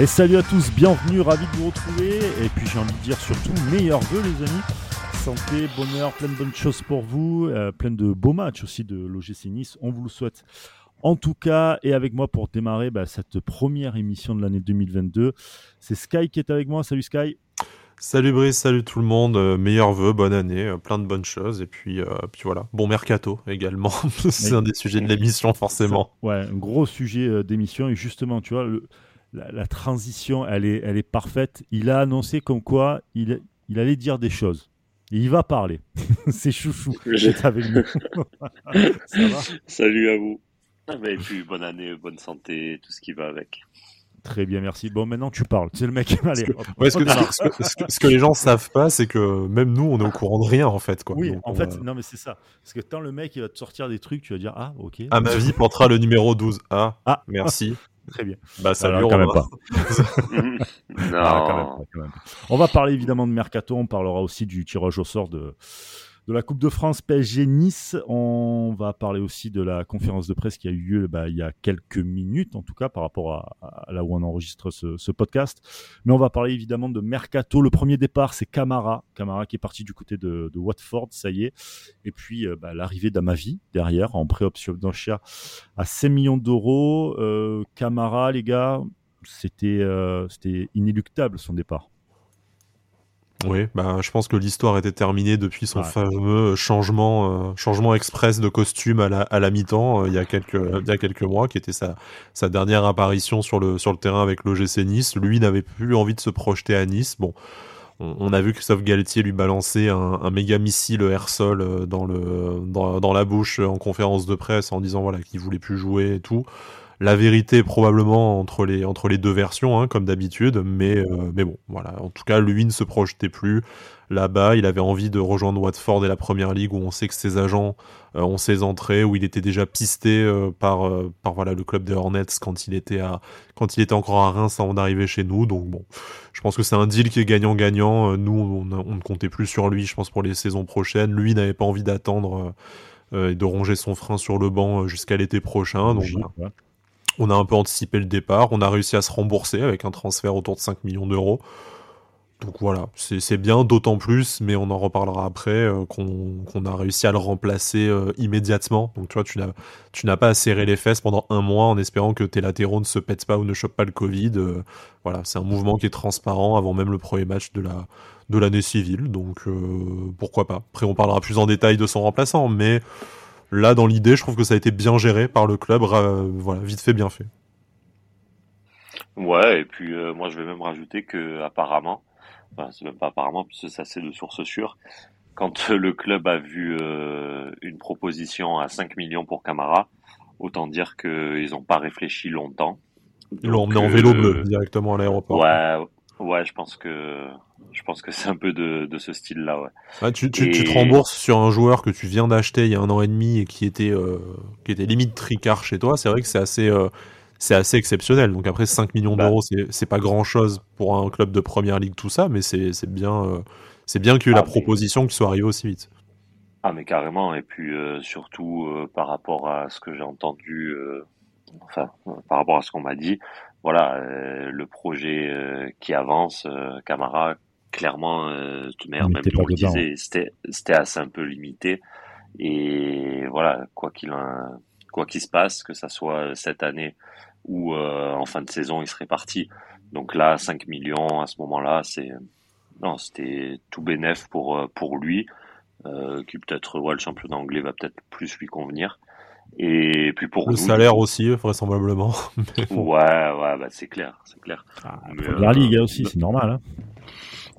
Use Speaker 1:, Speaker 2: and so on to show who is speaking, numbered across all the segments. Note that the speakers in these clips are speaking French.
Speaker 1: Et salut à tous, bienvenue, ravi de vous retrouver. Et puis j'ai envie de dire surtout meilleurs vœux les amis. Santé, bonheur, plein de bonnes choses pour vous, euh, plein de beaux matchs aussi de l'OGC Nice. On vous le souhaite. En tout cas, et avec moi pour démarrer bah, cette première émission de l'année 2022, c'est Sky qui est avec moi. Salut Sky.
Speaker 2: Salut Brice, salut tout le monde, euh, meilleurs vœux, bonne année, euh, plein de bonnes choses, et puis, euh, puis voilà, bon mercato également, c'est un des sujets de l'émission forcément.
Speaker 1: Ouais, un gros sujet d'émission, et justement, tu vois, le, la, transition, elle est, elle est parfaite. Il a annoncé comme quoi il, il allait dire des choses. Et il va parler. c'est chouchou. avec nous.
Speaker 3: Ça va Salut à vous. Ah, et puis bonne année, bonne santé, tout ce qui va avec.
Speaker 1: Très bien, merci. Bon, maintenant tu parles. C'est le mec. Allez,
Speaker 2: ce, que, les gens savent pas, c'est que même nous, on est au courant de rien en fait. Quoi.
Speaker 1: Oui, en fait, non, mais c'est ça. Parce que tant le mec, il va te sortir des trucs, tu vas dire Ah, ok.
Speaker 2: À ma vie, portera le numéro 12. Ah, ah. merci.
Speaker 1: Très bien.
Speaker 2: Bah, ça Alors, quand même pas.
Speaker 1: non. On va parler évidemment de Mercato. On parlera aussi du tirage au sort de, de la Coupe de France PSG Nice. On va parler aussi de la conférence de presse qui a eu lieu bah, il y a quelques minutes, en tout cas par rapport à, là où on enregistre ce, podcast. Mais on va parler évidemment de Mercato. Le premier départ, c'est Camara. Camara qui est parti du côté de, Watford, ça y est. Et puis euh, bah, l'arrivée d'Amavi derrière en pré-option à 5 millions d'euros. Euh, Camara, les gars, c'était euh, c'était inéluctable son départ.
Speaker 2: Oui, bah, je pense que l'histoire était terminée depuis son fameux changement, euh, changement express de costume à la, à la mi-temps euh, il, y a quelques, il y a quelques mois, qui était sa, sa dernière apparition sur le, sur le terrain avec l'OGC Nice. Lui n'avait plus envie de se projeter à Nice. Bon, on, a vu Christophe Galtier lui balancer un, un méga missile air-sol euh, dans, le, dans, dans la bouche en conférence de presse en disant voilà qu'il voulait plus jouer et tout la vérité probablement entre les, entre les deux versions, hein, comme d'habitude, mais, euh, mais bon, voilà. En tout cas, lui ne se projetait plus là-bas. Il avait envie de rejoindre Watford et la Première Ligue, où on sait que ses agents euh, ont ses entrées, où il était déjà pisté euh, par, par voilà, le club des Hornets quand il, était à, quand il était encore à Reims avant d'arriver chez nous. Donc bon, je pense que c'est un deal qui est gagnant-gagnant. Nous, on, on, ne comptait plus sur lui, je pense, pour les saisons prochaines. Lui n'avait pas envie d'attendre et de ronger son frein sur le banc jusqu'à l'été prochain. Donc, on a un peu anticipé le départ, on a réussi à se rembourser avec un transfert autour de 5 millions d'euros. Donc voilà, c'est bien, d'autant plus, mais on en reparlera après, euh, qu'on a réussi à le remplacer euh, immédiatement. Donc tu vois, tu n'as pas à serrer les fesses pendant un mois en espérant que tes latéraux ne se pètent pas ou ne chopent pas le Covid. Euh, voilà, c'est un mouvement qui est transparent avant même le premier match de la de l'année civile. Donc pourquoi pas. Après, on parlera plus en détail de son remplaçant, mais Là, dans l'idée, je trouve que ça a été bien géré par le club. voilà, vite fait, bien fait.
Speaker 3: Ouais, et puis euh, moi, je vais même rajouter que apparemment, enfin, c'est même pas apparemment, puisque ça c'est de source sûre, quand le club a vu euh, une proposition à 5 millions pour Camara, autant dire qu'ils n'ont pas réfléchi longtemps.
Speaker 2: Ils l'ont emmené en vélo bleu directement à l'aéroport.
Speaker 3: Ouais, ouais, je pense que je pense que c'est un peu de, ce style-là. Ouais.
Speaker 2: tu, tu, te rembourses sur un joueur que tu viens d'acheter il y a un an et demi et qui était, euh, qui était limite tricard chez toi. C'est vrai que c'est assez, euh, c'est assez exceptionnel. Donc après, 5 millions bah. d'euros, c'est pas grand-chose pour un club de première ligue, tout ça, mais c'est bien, euh, c'est bien qu'il y ait eu la ah, proposition qui soit arrivée aussi vite.
Speaker 3: Ah, mais carrément. Et puis surtout par rapport à ce que j'ai entendu, enfin, par rapport à ce qu'on m'a dit, voilà, le projet qui avance, Camara clairement, euh, même nous le disait, c'était, c'était assez un peu limité. Et voilà, quoi qu'il quoi qu'il se passe, que ça soit cette année ou euh, en fin de saison, il serait parti. Donc là, 5 millions à ce moment-là, c'est non, c'était tout bénéf pour euh, pour lui, euh, qui peut-être ouais, le championnat anglais va peut-être plus lui convenir. Et puis pour
Speaker 2: le salaire aussi, vraisemblablement.
Speaker 3: ouais, ouais, bah c'est clair, c'est clair.
Speaker 1: Ah, la Ligue aussi, c'est normal. Hein.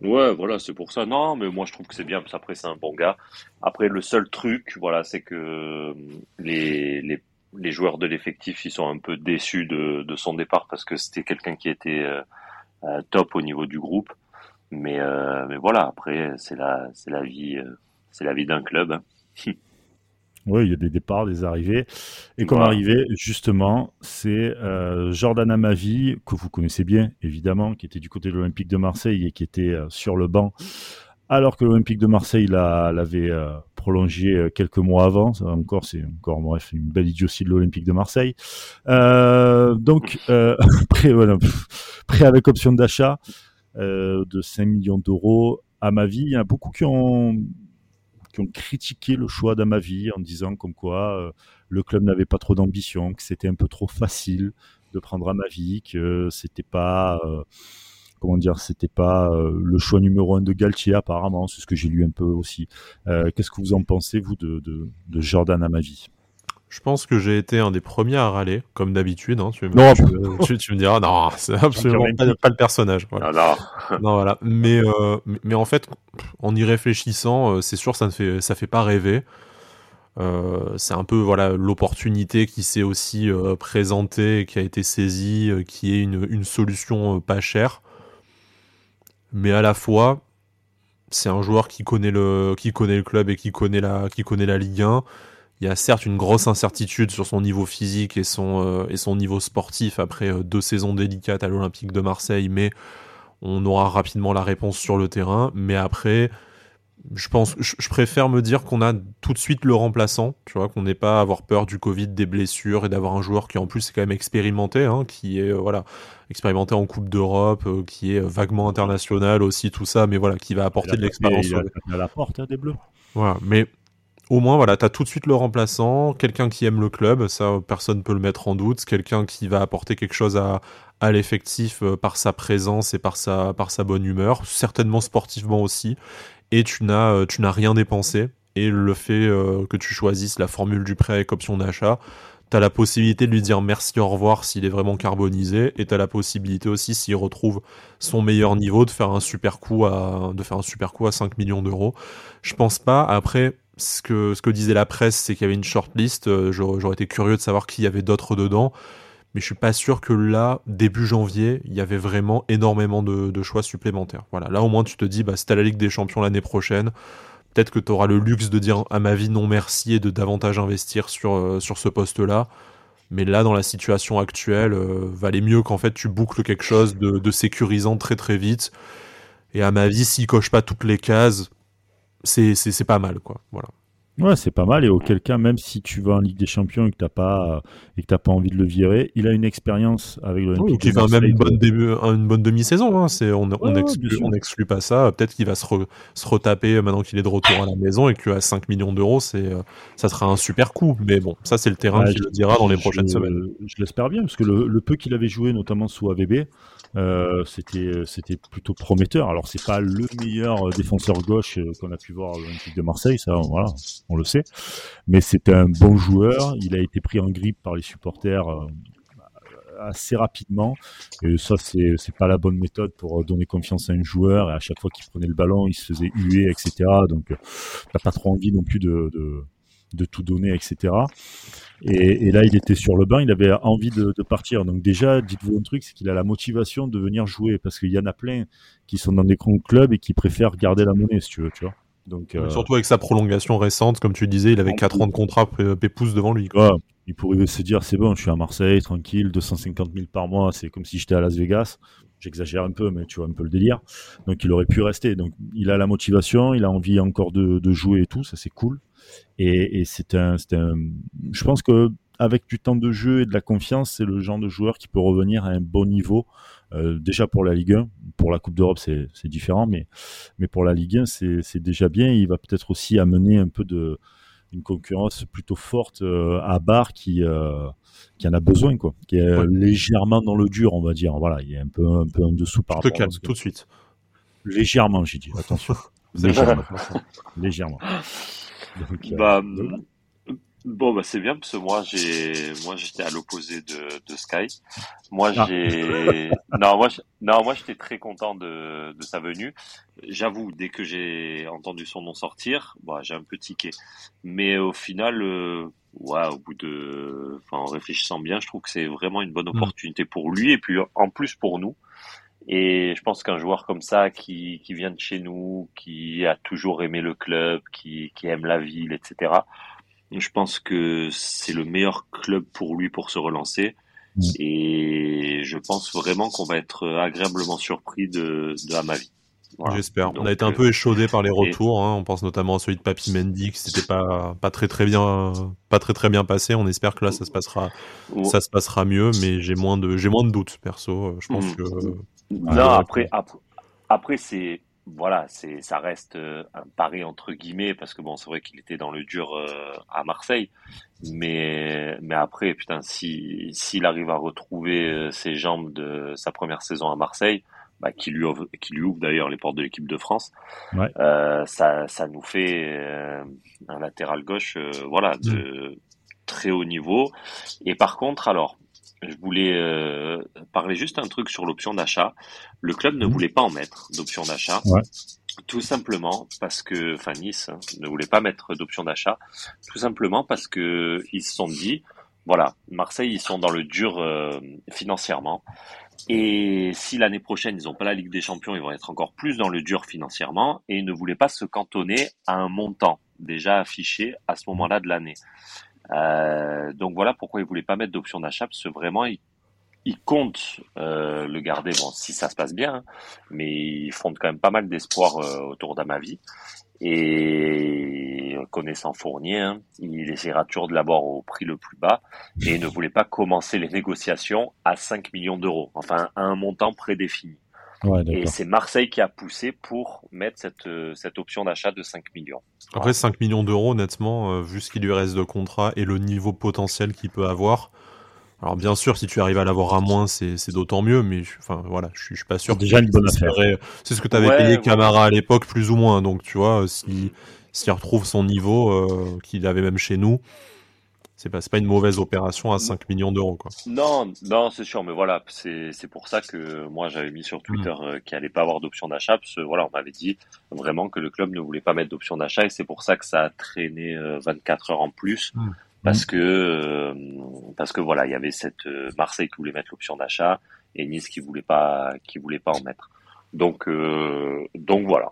Speaker 3: Ouais, voilà, c'est pour ça. Non, mais moi je trouve que c'est bien, parce qu'après c'est un bon gars. Après, le seul truc, voilà, c'est que euh, les, les, les joueurs de l'effectif, ils sont un peu déçus de, de son départ parce que c'était quelqu'un qui était euh, euh, top au niveau du groupe. Mais, mais voilà, après, c'est la, c'est la vie, c'est la vie d'un club. Hein.
Speaker 1: Oui, il y a des départs, des arrivées. Et comme arrivé, justement, c'est euh, Jordan Amavi, que vous connaissez bien, évidemment, qui était du côté de l'Olympique de Marseille et qui était euh, sur le banc alors que l'Olympique de Marseille l'avait prolongé quelques mois avant. encore, c'est encore bref une belle idiotie de l'Olympique de Marseille. donc prêt, voilà, prêt avec option d'achat de 5 millions d'euros. À ma vie, il y a beaucoup qui ont ont critiqué le choix d'Amavi en disant comme quoi le club n'avait pas trop d'ambition, que c'était un peu trop facile de prendre Amavi, que c'était pas euh, comment dire, c'était pas euh, le choix numéro un de Galtier apparemment, c'est ce que j'ai lu un peu aussi. Euh, qu'est-ce que vous en pensez vous de, de, de Jordan Amavi?
Speaker 2: Je pense que j'ai été un des premiers à râler, comme d'habitude. Hein, tu, me, tu, tu, me diras, non, c'est absolument pas, le personnage. Voilà.
Speaker 3: Ah,
Speaker 2: non. voilà. Mais, mais en fait, en y réfléchissant, c'est sûr, ça ne fait, ça fait pas rêver. Euh, c'est un peu voilà l'opportunité qui s'est aussi euh, présentée, qui a été saisie, euh, qui est une, solution pas chère, mais à la fois c'est un joueur qui connaît le qui connaît le club et qui connaît la qui connaît la Ligue 1. Il y a certes une grosse incertitude sur son niveau physique et son et son niveau sportif après deux saisons délicates à l'Olympique de Marseille, mais on aura rapidement la réponse sur le terrain. Mais après, je pense, je, préfère me dire qu'on a tout de suite le remplaçant, tu vois, qu'on n'ait pas à avoir peur du Covid, des blessures et d'avoir un joueur qui en plus est quand même expérimenté, hein, qui est euh, voilà expérimenté en Coupe d'Europe, euh, qui est vaguement international aussi, tout ça, mais voilà, qui va apporter de l'expérience.
Speaker 1: Il, a la porte hein, des Bleus.
Speaker 2: Voilà, mais au moins voilà, as tout de suite le remplaçant, quelqu'un qui aime le club, ça personne peut le mettre en doute, quelqu'un qui va apporter quelque chose à, l'effectif euh, par sa présence et par sa bonne humeur, certainement sportivement aussi. Et tu n'as euh, tu rien dépensé. Et le fait euh, que tu choisisses la formule du prêt avec option d'achat tu as la possibilité de lui dire merci au revoir s'il est vraiment carbonisé. Et tu as la possibilité aussi s'il retrouve son meilleur niveau de faire un super coup à de faire un super coup à 5 millions d'euros. Je pense pas après ce que disait la presse c'est qu'il y avait une shortlist, euh, j'aurais été curieux de savoir qui y avait d'autres dedans mais je suis pas sûr que là, début janvier, il y avait vraiment énormément de, choix supplémentaires. Voilà, là au moins tu te dis, bah, c'est la Ligue des Champions l'année prochaine, peut-être que tu auras le luxe de dire à ma vie non merci et de davantage investir sur, euh, ce poste-là. Mais là, dans la situation actuelle, euh, valait mieux qu'en fait tu boucles quelque chose de, de, sécurisant très très vite. Et à ma vie, s'il coche pas toutes les cases, c'est pas mal, quoi. Voilà.
Speaker 1: Ouais, c'est pas mal. Et auquel cas, même si tu vas en Ligue des Champions et que t'as pas et que t'as pas envie de le virer, il a une expérience avec le.
Speaker 2: Oui, qui fait même une bonne début, une bonne demi-saison. Hein. C'est on on, exclut, pas ça. Peut-être qu'il va se, se retaper maintenant qu'il est de retour à la maison et qu'à 5 millions d'euros, c'est ça sera un super coup. Mais bon, ça c'est le terrain qui le dira dans les prochaines semaines.
Speaker 1: Je l'espère bien parce que le, le peu qu'il avait joué, notamment sous AVB, euh, c'était c'était plutôt prometteur. Alors c'est pas le meilleur défenseur gauche euh, qu'on a pu voir à l'Olympique de Marseille, ça voilà, on le sait. Mais c'est un bon joueur. Il a été pris en grippe par les supporters euh, assez rapidement. Et ça c'est c'est pas la bonne méthode pour donner confiance à un joueur. Et à chaque fois qu'il prenait le ballon, il se faisait huer, etc. Donc t'as pas trop envie non plus de tout donner, etc. Et, là, il était sur le banc, il avait envie de, partir. Donc déjà, dites-vous un truc, c'est qu'il a la motivation de venir jouer, parce qu'il y en a plein qui sont dans des grands clubs et qui préfèrent garder la monnaie, si tu veux, tu vois.
Speaker 2: Donc, euh, Surtout avec sa prolongation récente, comme tu disais, il avait 4 ans de contrat pépouze devant lui.
Speaker 1: il pourrait se dire, c'est bon, je suis à Marseille, tranquille, 250 000 par mois, c'est comme si j'étais à Las Vegas. J'exagère un peu, mais tu vois un peu le délire. Donc il aurait pu rester. Donc il a la motivation, il a envie encore de, de jouer et tout, ça c'est cool. Et, et c'est un, un, je pense que avec du temps de jeu et de la confiance, c'est le genre de joueur qui peut revenir à un bon niveau. Euh, déjà pour la Ligue 1, pour la Coupe d'Europe c'est différent, mais mais pour la Ligue 1 c'est déjà bien. Il va peut-être aussi amener un peu de une concurrence plutôt forte euh, à Bar qui euh, qui en a besoin quoi, qui est légèrement dans le dur on va dire. Voilà, il est un peu un peu en dessous par
Speaker 2: rapport. calme tout de suite.
Speaker 1: Légèrement j'ai dit. Attention. légèrement. légèrement.
Speaker 3: Euh, bah, Bon bah c'est bien parce que moi j'ai moi j'étais à l'opposé de, de Sky. Moi ah. j'ai non moi non moi j'étais très content de, de sa venue. J'avoue dès que j'ai entendu son nom sortir, bah j'ai un peu tiqué. Mais au final euh, ouais au bout de enfin en réfléchissant bien, je trouve que c'est vraiment une bonne mm. opportunité pour lui et puis en plus pour nous. Et je pense qu'un joueur comme ça, qui, qui vient de chez nous, qui a toujours aimé le club, qui, qui aime la ville, etc., je pense que c'est le meilleur club pour lui pour se relancer. Et je pense vraiment qu'on va être agréablement surpris de, de vie
Speaker 2: J'espère. On a été un peu échaudé par les retours. Hein. On pense notamment à celui de Papi Mendy qui s'était pas pas très très bien pas très très bien passé. On espère que là ça se passera ça se passera mieux, mais j'ai moins de j'ai moins de doutes perso. Je pense mm. que
Speaker 3: non après après, après c'est voilà, c'est ça reste euh, un pari entre guillemets parce que bon, c'est vrai qu'il était dans le dur euh, à Marseille, mais mais après putain, si s'il arrive à retrouver euh, ses jambes de sa première saison à Marseille, bah, qui lui ouvre, qui lui ouvre d'ailleurs les portes de l'équipe de France, ça ça nous fait un latéral gauche, voilà, de mm. très haut niveau. Et par contre, alors je voulais euh, parler juste un truc sur l'option d'achat. Le club ne mhm. voulait pas en mettre d'option d'achat. Tout simplement parce que, enfin Nice hein, ne voulait pas mettre d'option d'achat, tout simplement parce que ils se sont dit, voilà, Marseille ils sont dans le dur euh, financièrement, et si l'année prochaine ils n'ont pas la Ligue des Champions, ils vont être encore plus dans le dur financièrement, et ils ne voulaient pas se cantonner à un montant déjà affiché à ce moment-là de l'année. Euh, donc voilà pourquoi ils voulaient pas mettre d'option d'achat parce que vraiment ils comptent euh, le garder. Bon si ça se passe bien hein, mais ils font quand même pas mal d'espoir euh, autour d'Amavi. Et connaissant Fournier hein, il essaiera toujours de l'avoir au prix le plus bas. Et ne voulait pas commencer les négociations à 5 millions d'euros. Enfin à un montant prédéfini et c'est Marseille qui a poussé pour mettre cette, euh, cette option d'achat de 5 millions.
Speaker 2: Après, 5 millions d'euros, honnêtement, euh, vu ce qu'il lui reste de contrat et le niveau potentiel qu'il peut avoir. Alors, bien sûr, si tu arrives à l'avoir à moins, c'est d'autant mieux, mais enfin, voilà, je, je suis pas sûr.
Speaker 1: C'est déjà une bonne affaire.
Speaker 2: C'est ce que tu avais payé Camara à l'époque, plus ou moins. Donc, tu vois, si s'il retrouve son niveau euh, qu'il avait même chez nous, c'est pas, pas une mauvaise opération à 5 millions d'euros. Quoi.
Speaker 3: Non, non, c'est sûr, mais voilà, c'est, c'est pour ça que moi j'avais mis sur Twitter mm. euh, qu'il allait pas avoir d'option d'achat, parce que voilà, on m'avait dit vraiment que le club ne voulait pas mettre d'option d'achat, et c'est pour ça que ça a traîné 24 euh, heures en plus, mm. parce que euh, parce que voilà, il y avait cette Marseille qui voulait mettre l'option d'achat et Nice qui voulait pas qui voulait pas en mettre. Donc donc voilà,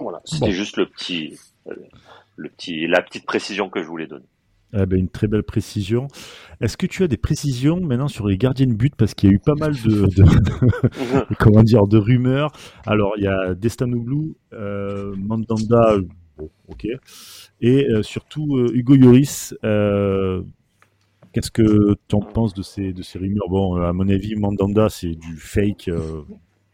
Speaker 3: voilà, c'était juste le petit le petit la petite précision que je voulais donner.
Speaker 1: Ah ben, une très belle précision. Est-ce que tu as des précisions maintenant sur les gardiens de but? Parce qu'il y a eu pas mal de, comment dire de rumeurs. Alors il y a Destanoglou, euh, Mandanda, bon, ok, et euh, surtout euh, Hugo Yoris. Euh, qu'est-ce que tu en penses de ces de ces rumeurs? Bon, à mon avis, Mandanda c'est du fake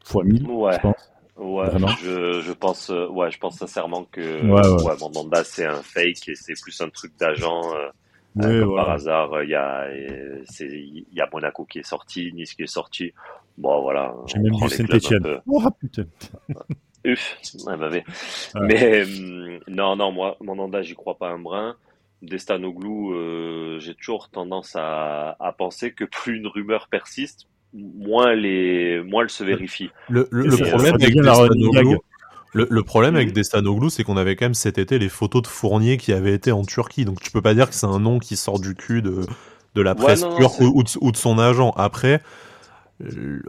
Speaker 1: fois 1000, je pense.
Speaker 3: Ouais, je, je, pense, euh, ouais, je pense sincèrement que ouais, Mandanda c'est un fake et c'est plus un truc d'agent. Euh, euh comme par hasard, il y a, il y a Monaco qui est sorti, Nice qui est sorti. Bon, voilà.
Speaker 1: J'ai même vu Saint-Etienne. Oh putain.
Speaker 3: Uf, ouais, bah, mais, mais euh, non, non, moi, Mandanda, j'y crois pas un brin. Destanoglou, j'ai toujours tendance à, à penser que plus une rumeur persiste, moins les moins elle se vérifie.
Speaker 2: Le, problème avec Destanoglou, le, problème avec Destanoglou, c'est qu'on avait quand même cet été les photos de Fournier qui avaient été en Turquie, donc tu peux pas dire que c'est un nom qui sort du cul de de la presse pure ou, de, son agent. Après, euh,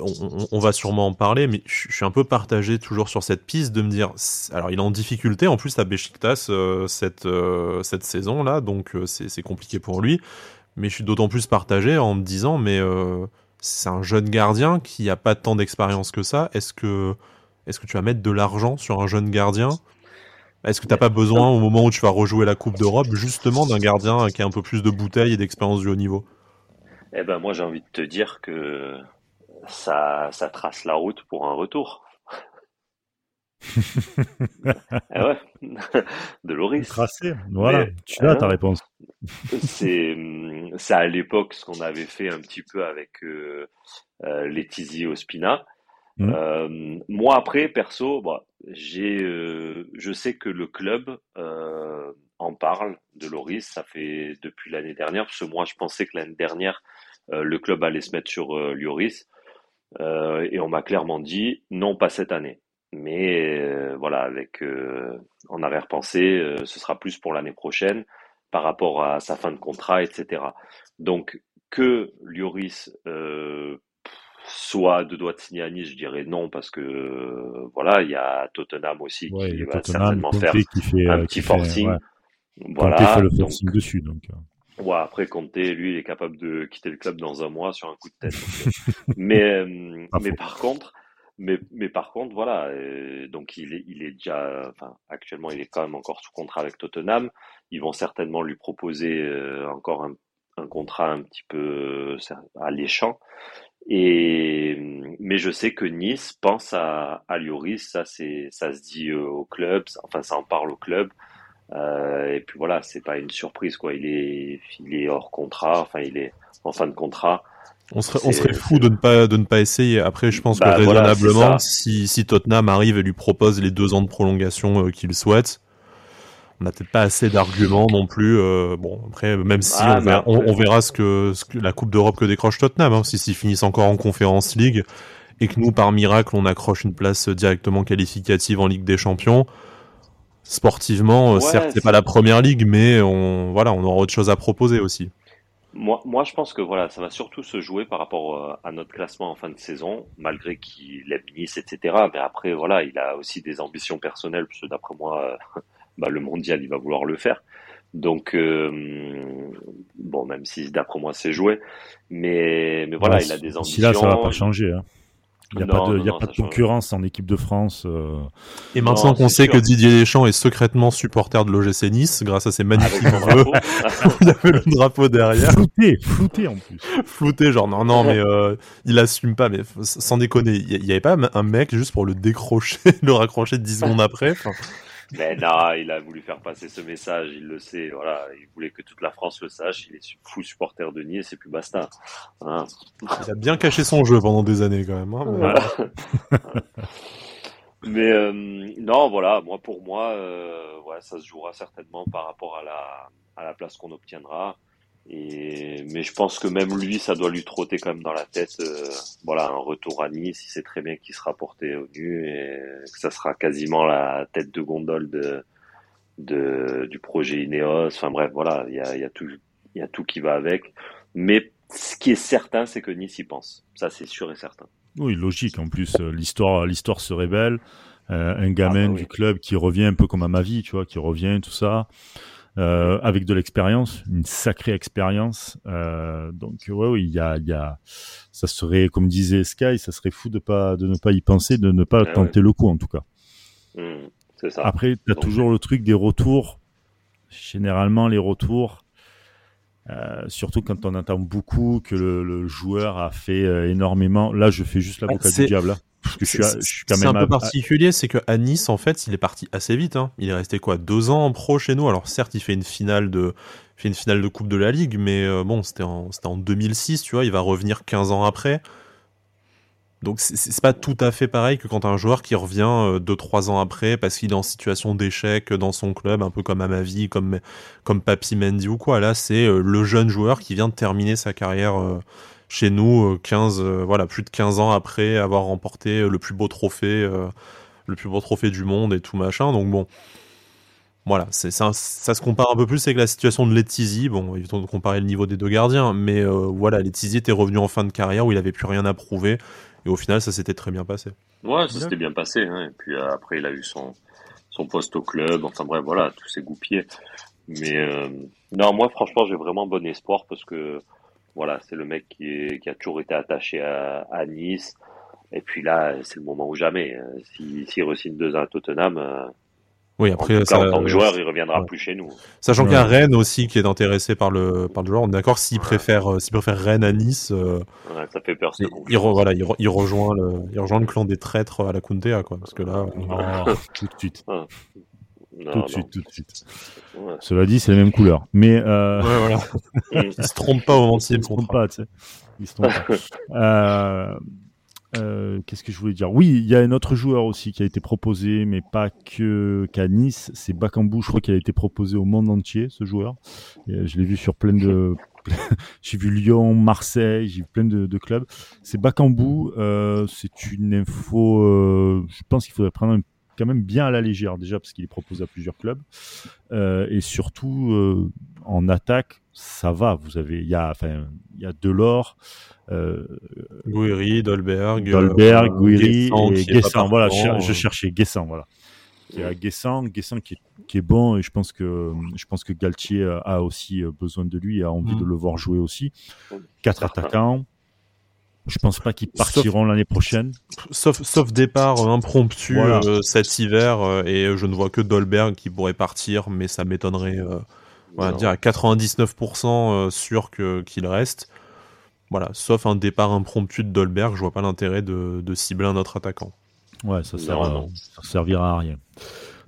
Speaker 2: on, va sûrement en parler, mais je, suis un peu partagé toujours sur cette piste de me dire, alors il est en difficulté en plus à Besiktas euh, cette euh, cette saison là, donc c'est compliqué pour lui, mais je suis d'autant plus partagé en me disant mais c'est un jeune gardien qui a pas tant d'expérience que ça. Est-ce que, est-ce que tu vas mettre de l'argent sur un jeune gardien? Est-ce que tu n'as pas besoin, au moment où tu vas rejouer la Coupe d'Europe, justement d'un gardien qui a un peu plus de bouteilles et d'expérience du haut niveau?
Speaker 3: Eh ben, moi, j'ai envie de te dire que ça, ça trace la route pour un retour. Ouais, de Loris.
Speaker 1: Tracé, voilà, tu as ta réponse.
Speaker 3: c'est, à l'époque ce qu'on avait fait un petit peu avec euh, euh Ospina. Mmh. Euh, moi après, perso, bah, j'ai, euh, je sais que le club en parle de Loris. Ça fait depuis l'année dernière, parce que moi je pensais que l'année dernière le club allait se mettre sur Lloris. et on m'a clairement dit non, pas cette année. Mais euh, voilà, avec euh, en arrière-pensée, euh, ce sera plus pour l'année prochaine par rapport à sa fin de contrat, etc. Donc que Lloris soit de doigt de signer à Nice, je dirais non parce que voilà, il y a Tottenham aussi qui va certainement faire un petit forcing.
Speaker 1: Voilà, le forcing dessus donc.
Speaker 3: Ouais, après Conte, lui, il est capable de quitter le club dans un mois sur un coup de tête. mais mais par contre, mais, mais par contre, voilà, donc il est, il est déjà, enfin, actuellement, il est quand même encore sous contrat avec Tottenham. Ils vont certainement lui proposer encore un, un, contrat un petit peu alléchant. Et mais je sais que Nice pense à, à Lloris, ça c'est ça se dit au club, enfin ça en parle au club. Euh, et puis voilà, c'est pas une surprise quoi. Il est il est hors contrat, enfin il est en fin de contrat.
Speaker 2: On serait, on serait fou de ne pas de ne pas essayer. Après, je pense que bah, raisonnablement, si, si Tottenham arrive et lui propose les deux ans de prolongation euh, qu'il souhaite, on n'a peut-être pas assez d'arguments non plus. Euh, bon, après, même si ah, on, verra, ce que, ce que la Coupe d'Europe que décroche Tottenham, hein, si s'ils finissent encore en Conférence League et que nous, par miracle, on accroche une place directement qualificative en Ligue des Champions. Sportivement, euh, certes, c'est pas la première ligue, mais on, voilà, on aura autre chose à proposer aussi.
Speaker 3: Moi, moi, je pense que voilà, ça va surtout se jouer par rapport euh, à notre classement en fin de saison, malgré qu'il aime Nice, etc. Mais après, voilà, il a aussi des ambitions personnelles, parce que d'après moi, bah, le mondial, il va vouloir le faire. Donc, euh, bon, même si d'après moi c'est joué, mais, mais voilà, il a des ambitions. Si
Speaker 1: là, ça va pas changer. Hein. Il n'y a, pas de, y a pas de concurrence en équipe de France. Euh.
Speaker 2: Et maintenant qu'on sait que Didier Deschamps est secrètement supporter de l'OGC Nice, grâce à ses magnifiques vœux, il y avait le drapeau derrière.
Speaker 1: Flouté, flouté en plus.
Speaker 2: Flouté, genre non, non, mais euh, il assume pas, mais sans déconner, il y, avait pas un mec juste pour le décrocher, le raccrocher 10 secondes après.
Speaker 3: Mais non, il a voulu faire passer ce message, il le sait, voilà, il voulait que toute la France le sache, il est fou supporter de Nice et puis basta.
Speaker 2: Hein. Il a bien caché son jeu pendant des années quand même. Hein,
Speaker 3: mais, euh, non, voilà, moi pour moi, euh, ouais, ça se jouera certainement par rapport à la, à la place qu'on obtiendra. Et, mais je pense que même lui, ça doit lui trotter quand même dans la tête. Euh, voilà, un retour à Nice, il sait très bien qu'il sera porté au nu et que ça sera quasiment la tête de gondole de, de du projet Ineos. Enfin bref, voilà, il y a, y a tout, y a tout qui va avec. Mais ce qui est certain, c'est que Nice y pense. Ça, c'est sûr et certain.
Speaker 1: Oui, logique. En plus, euh, l'histoire, l'histoire se révèle. Euh, un gamin ah, bah du club qui revient un peu comme à ma vie, tu vois, qui revient, tout ça. Euh, avec de l'expérience, une sacrée expérience. Euh, donc ouais, oui, il y a, il y a, ça serait, comme disait Sky, ça serait fou de pas, de ne pas y penser, de ne pas tenter le coup en tout cas. Mmh, ça. Après, tu as toujours le truc des retours. Généralement, les retours, euh, surtout quand on attend beaucoup que le, le joueur a fait euh, énormément. Là, je fais juste l'avocat du diable. Hein.
Speaker 2: C'est un peu particulier, c'est qu'à Nice, en fait, il est parti assez vite. Hein. Il est resté quoi Deux ans en pro chez nous? Alors certes, il fait une finale de, fait une finale de Coupe de la Ligue, mais euh, bon, c'était en, en 2006, tu vois. Il va revenir 15 ans après. Donc c'est pas tout à fait pareil que quand un joueur qui revient 2-3 euh, ans après parce qu'il est en situation d'échec dans son club, un peu comme à ma vie, comme, comme Papi Mendy ou quoi. Là, c'est euh, le jeune joueur qui vient de terminer sa carrière chez nous 15 euh, euh, voilà plus de 15 ans après avoir remporté euh, le plus beau trophée le plus beau trophée du monde et tout machin donc bon voilà, c'est ça, ça, se compare un peu plus avec la situation de Letizy. Bon, évitons de comparer le niveau des deux gardiens, mais voilà, Letizy était revenu en fin de carrière où il avait plus rien à prouver, et au final, ça s'était très bien passé.
Speaker 3: Ouais, ça s'était bien passé, hein. et puis après, il a eu son, son poste au club, enfin bref, voilà, tout s'est goupillé. Mais non, moi, franchement, j'ai vraiment bon espoir parce que voilà, c'est le mec qui, qui, a toujours été attaché à, à Nice. Et puis là, c'est le moment ou jamais. S'il si, si re-signe deux ans à Tottenham, euh,
Speaker 2: oui, après,
Speaker 3: en, ça, en tant que joueur, il reviendra plus chez nous.
Speaker 2: Sachant qu'il y a Rennes aussi qui est intéressé par le, par le joueur. On est d'accord s'il préfère, euh, s'il préfère Rennes à Nice. Euh,
Speaker 3: ouais, ça fait peur.
Speaker 2: Il, il, voilà, il, il, rejoint le, il rejoint le clan des traîtres à la Kuntea, quoi. Parce que là,
Speaker 1: oh, tout de suite. Tout de suite, tout de suite. Cela dit, c'est les mêmes couleurs. Mais euh...
Speaker 2: ouais, voilà. ils se trompent pas au moment Ils se trompent
Speaker 1: pas, tu sais. Ils se trompent pas. euh... Euh, qu'est-ce que je voulais dire? Oui, il y a un autre joueur aussi qui a été proposé, mais pas que qu'à Nice. C'est Bakambu. Je crois qu'il a été proposé au monde entier, ce joueur. Et euh, je l'ai vu sur plein de. j'ai vu Lyon, Marseille, j'ai vu plein de, de clubs. C'est Bakambu. Euh, c'est une info. Euh, je pense qu'il faudrait prendre un quand même bien à la légère déjà parce qu'il est proposé à plusieurs clubs. Euh, et surtout euh, en attaque ça va. Vous avez il y a enfin il y a Delors
Speaker 2: euh, Gouiri Dolberg
Speaker 1: Dolberg euh, Gouiri et Guessant voilà je, cherchais Guessant voilà. Il y a Guessant Guessant qui est, qui est bon et je pense que je pense que Galtier a aussi besoin de lui et a envie mm. de le voir jouer aussi. Quatre attaquants Je pense pas qu'ils partiront l'année prochaine.
Speaker 2: Sauf, sauf départ impromptu cet hiver, et je ne vois que Dolberg qui pourrait partir, mais ça m'étonnerait, on va dire à 99% sûr que qu'il reste. Voilà, sauf un départ impromptu de Dolberg, je vois pas l'intérêt de, de, cibler un autre attaquant.
Speaker 1: Ouais, ça, sert, ça servira à rien.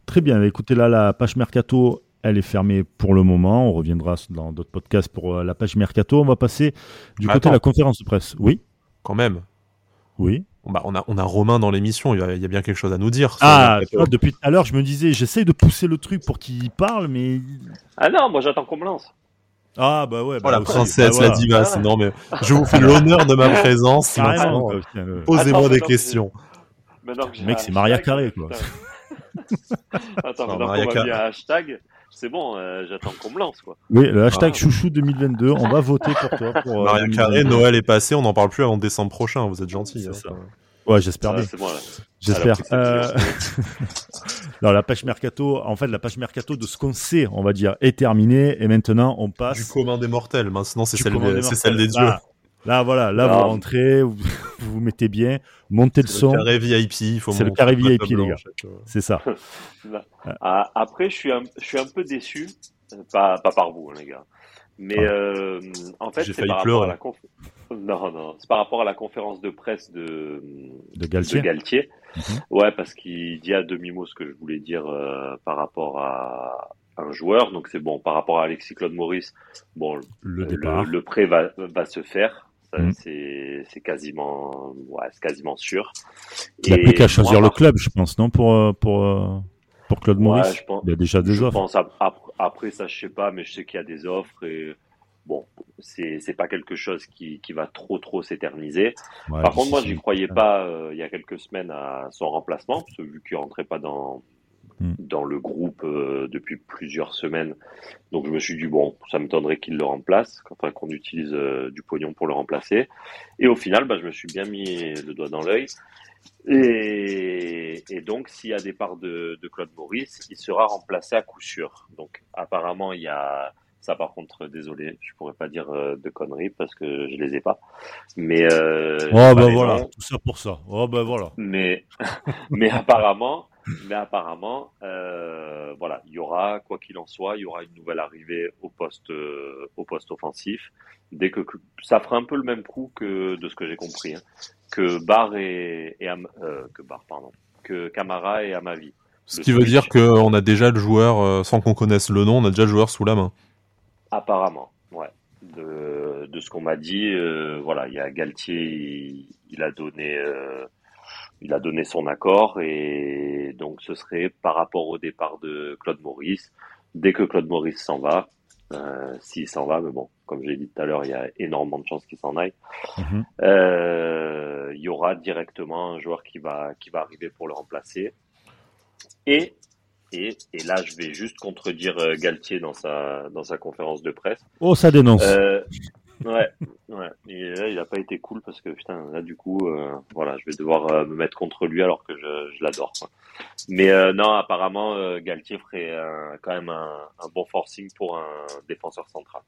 Speaker 1: Très bien, écoutez là, la page Mercato, elle est fermée pour le moment. On reviendra dans d'autres podcasts pour euh, la page Mercato. On va passer du côté de la conférence de presse. Oui?
Speaker 2: Quand même.
Speaker 1: Oui.
Speaker 2: Bah, on, a, on a Romain dans l'émission, il, y a bien quelque chose à nous dire.
Speaker 1: Ah, depuis tout à l'heure, je me disais, j'essaye de pousser le truc pour qu'il parle, mais.
Speaker 3: Ah non, moi j'attends qu'on me lance.
Speaker 1: Ah bah ouais.
Speaker 2: Bah, oh, la princesse, bah, la diva. Ah non mais je vous fais l'honneur de ma présence. Posez-moi des questions.
Speaker 1: Le mec, c'est Maria Carré quoi.
Speaker 3: Attends, maintenant qu'on m'a mis un hashtag, c'est bon, euh, j'attends qu'on me lance quoi.
Speaker 1: Oui, le hashtag ah. chouchou 2022, on va voter pour toi. Pour,
Speaker 2: euh, Maria Carré, Noël est passé, on n'en parle plus avant décembre prochain. Vous êtes gentil. Hein,
Speaker 1: Ouais, j'espère bien. J'espère. Euh... Alors la page mercato, en fait, la page mercato de ce qu'on sait, on va dire, est terminée et maintenant on passe
Speaker 2: du commun des mortels. Maintenant, c'est celle, des, celle des dieux.
Speaker 1: Là, voilà, là, vous rentrez, vous, vous mettez bien, montez le son.
Speaker 2: C'est le carré VIP, il faut
Speaker 1: C'est le carré VIP, les gars. C'est ça.
Speaker 3: Ah, après, je suis un, je suis un peu déçu, pas, pas par vous, hein, les gars. Mais ah. euh, en fait, c'est par rapport à la conf... Non, non, c'est par rapport à la conférence de presse de,
Speaker 1: de Galtier.
Speaker 3: Mhm. Ouais, parce qu'il dit à demi-mot ce que je voulais dire euh, par rapport à un joueur. Donc c'est bon, par rapport à Alexis Claude Maurice, bon, le, le, prêt va, va se faire. Mhm. C'est quasiment, ouais, quasiment sûr.
Speaker 1: Il n'a plus qu'à choisir le club, je pense, non, pour, euh, pour, euh, pour Claude Maurice. il y a déjà des offres.
Speaker 3: Pense, après, ça, je sais pas, mais je sais qu'il y a des offres et bon, c'est c'est pas quelque chose qui, qui va trop trop s'éterniser. Par contre, moi, j'y croyais pas euh, il y a quelques semaines à son remplacement, parce que vu qu'il rentrait pas dans hmm. dans le groupe euh, depuis plusieurs semaines, donc je me suis dit bon, ça me m'étonnerait qu'il le remplace, enfin qu'on utilise euh, du pognon pour le remplacer. Et au final, bah, je me suis bien mis le doigt dans l'œil. Et, et, donc, s'il y a départ de, de Claude Maurice, il sera remplacé à coup sûr. Donc, apparemment, il y a ça, par contre, désolé, je pourrais pas dire euh, de conneries parce que je les ai pas. Mais euh,
Speaker 1: oh ben voilà, tout ça pour ça. Oh ben voilà.
Speaker 3: Mais mais apparemment, mais apparemment, euh, voilà, il y aura quoi qu'il en soit, il y aura une nouvelle arrivée au poste euh, au poste offensif. Dès que ça fera un peu le même coup que de ce que j'ai compris, hein, que Bar et, et euh, que Bar pardon, que Camara et Amavi.
Speaker 2: Ce qui veut dire qu'on a déjà le joueur, sans qu'on connaisse le nom, on a déjà le joueur sous la main.
Speaker 3: Apparemment, ouais. De, de ce qu'on m'a dit, voilà, il y a Galtier, il, a donné, il a donné son accord et donc ce serait par rapport au départ de Claude Maurice. Dès que Claude Maurice s'en va, euh, s'il s'en va, mais bon, comme j'ai dit tout à l'heure, il y a énormément de chances qu'il s'en aille. Mhm. Euh, il y aura directement un joueur qui va qui va arriver pour le remplacer. Et et, et, là, je vais juste contredire euh, Galtier dans sa, dans sa conférence de presse.
Speaker 1: Oh, ça dénonce. Euh,
Speaker 3: ouais, ouais. Et là, il n'a pas été cool parce que, putain, là, du coup, euh, voilà, je vais devoir euh, me mettre contre lui alors que je, je l'adore. Mais euh, non, apparemment, Galtier ferait quand même un, un, bon forcing pour un défenseur central.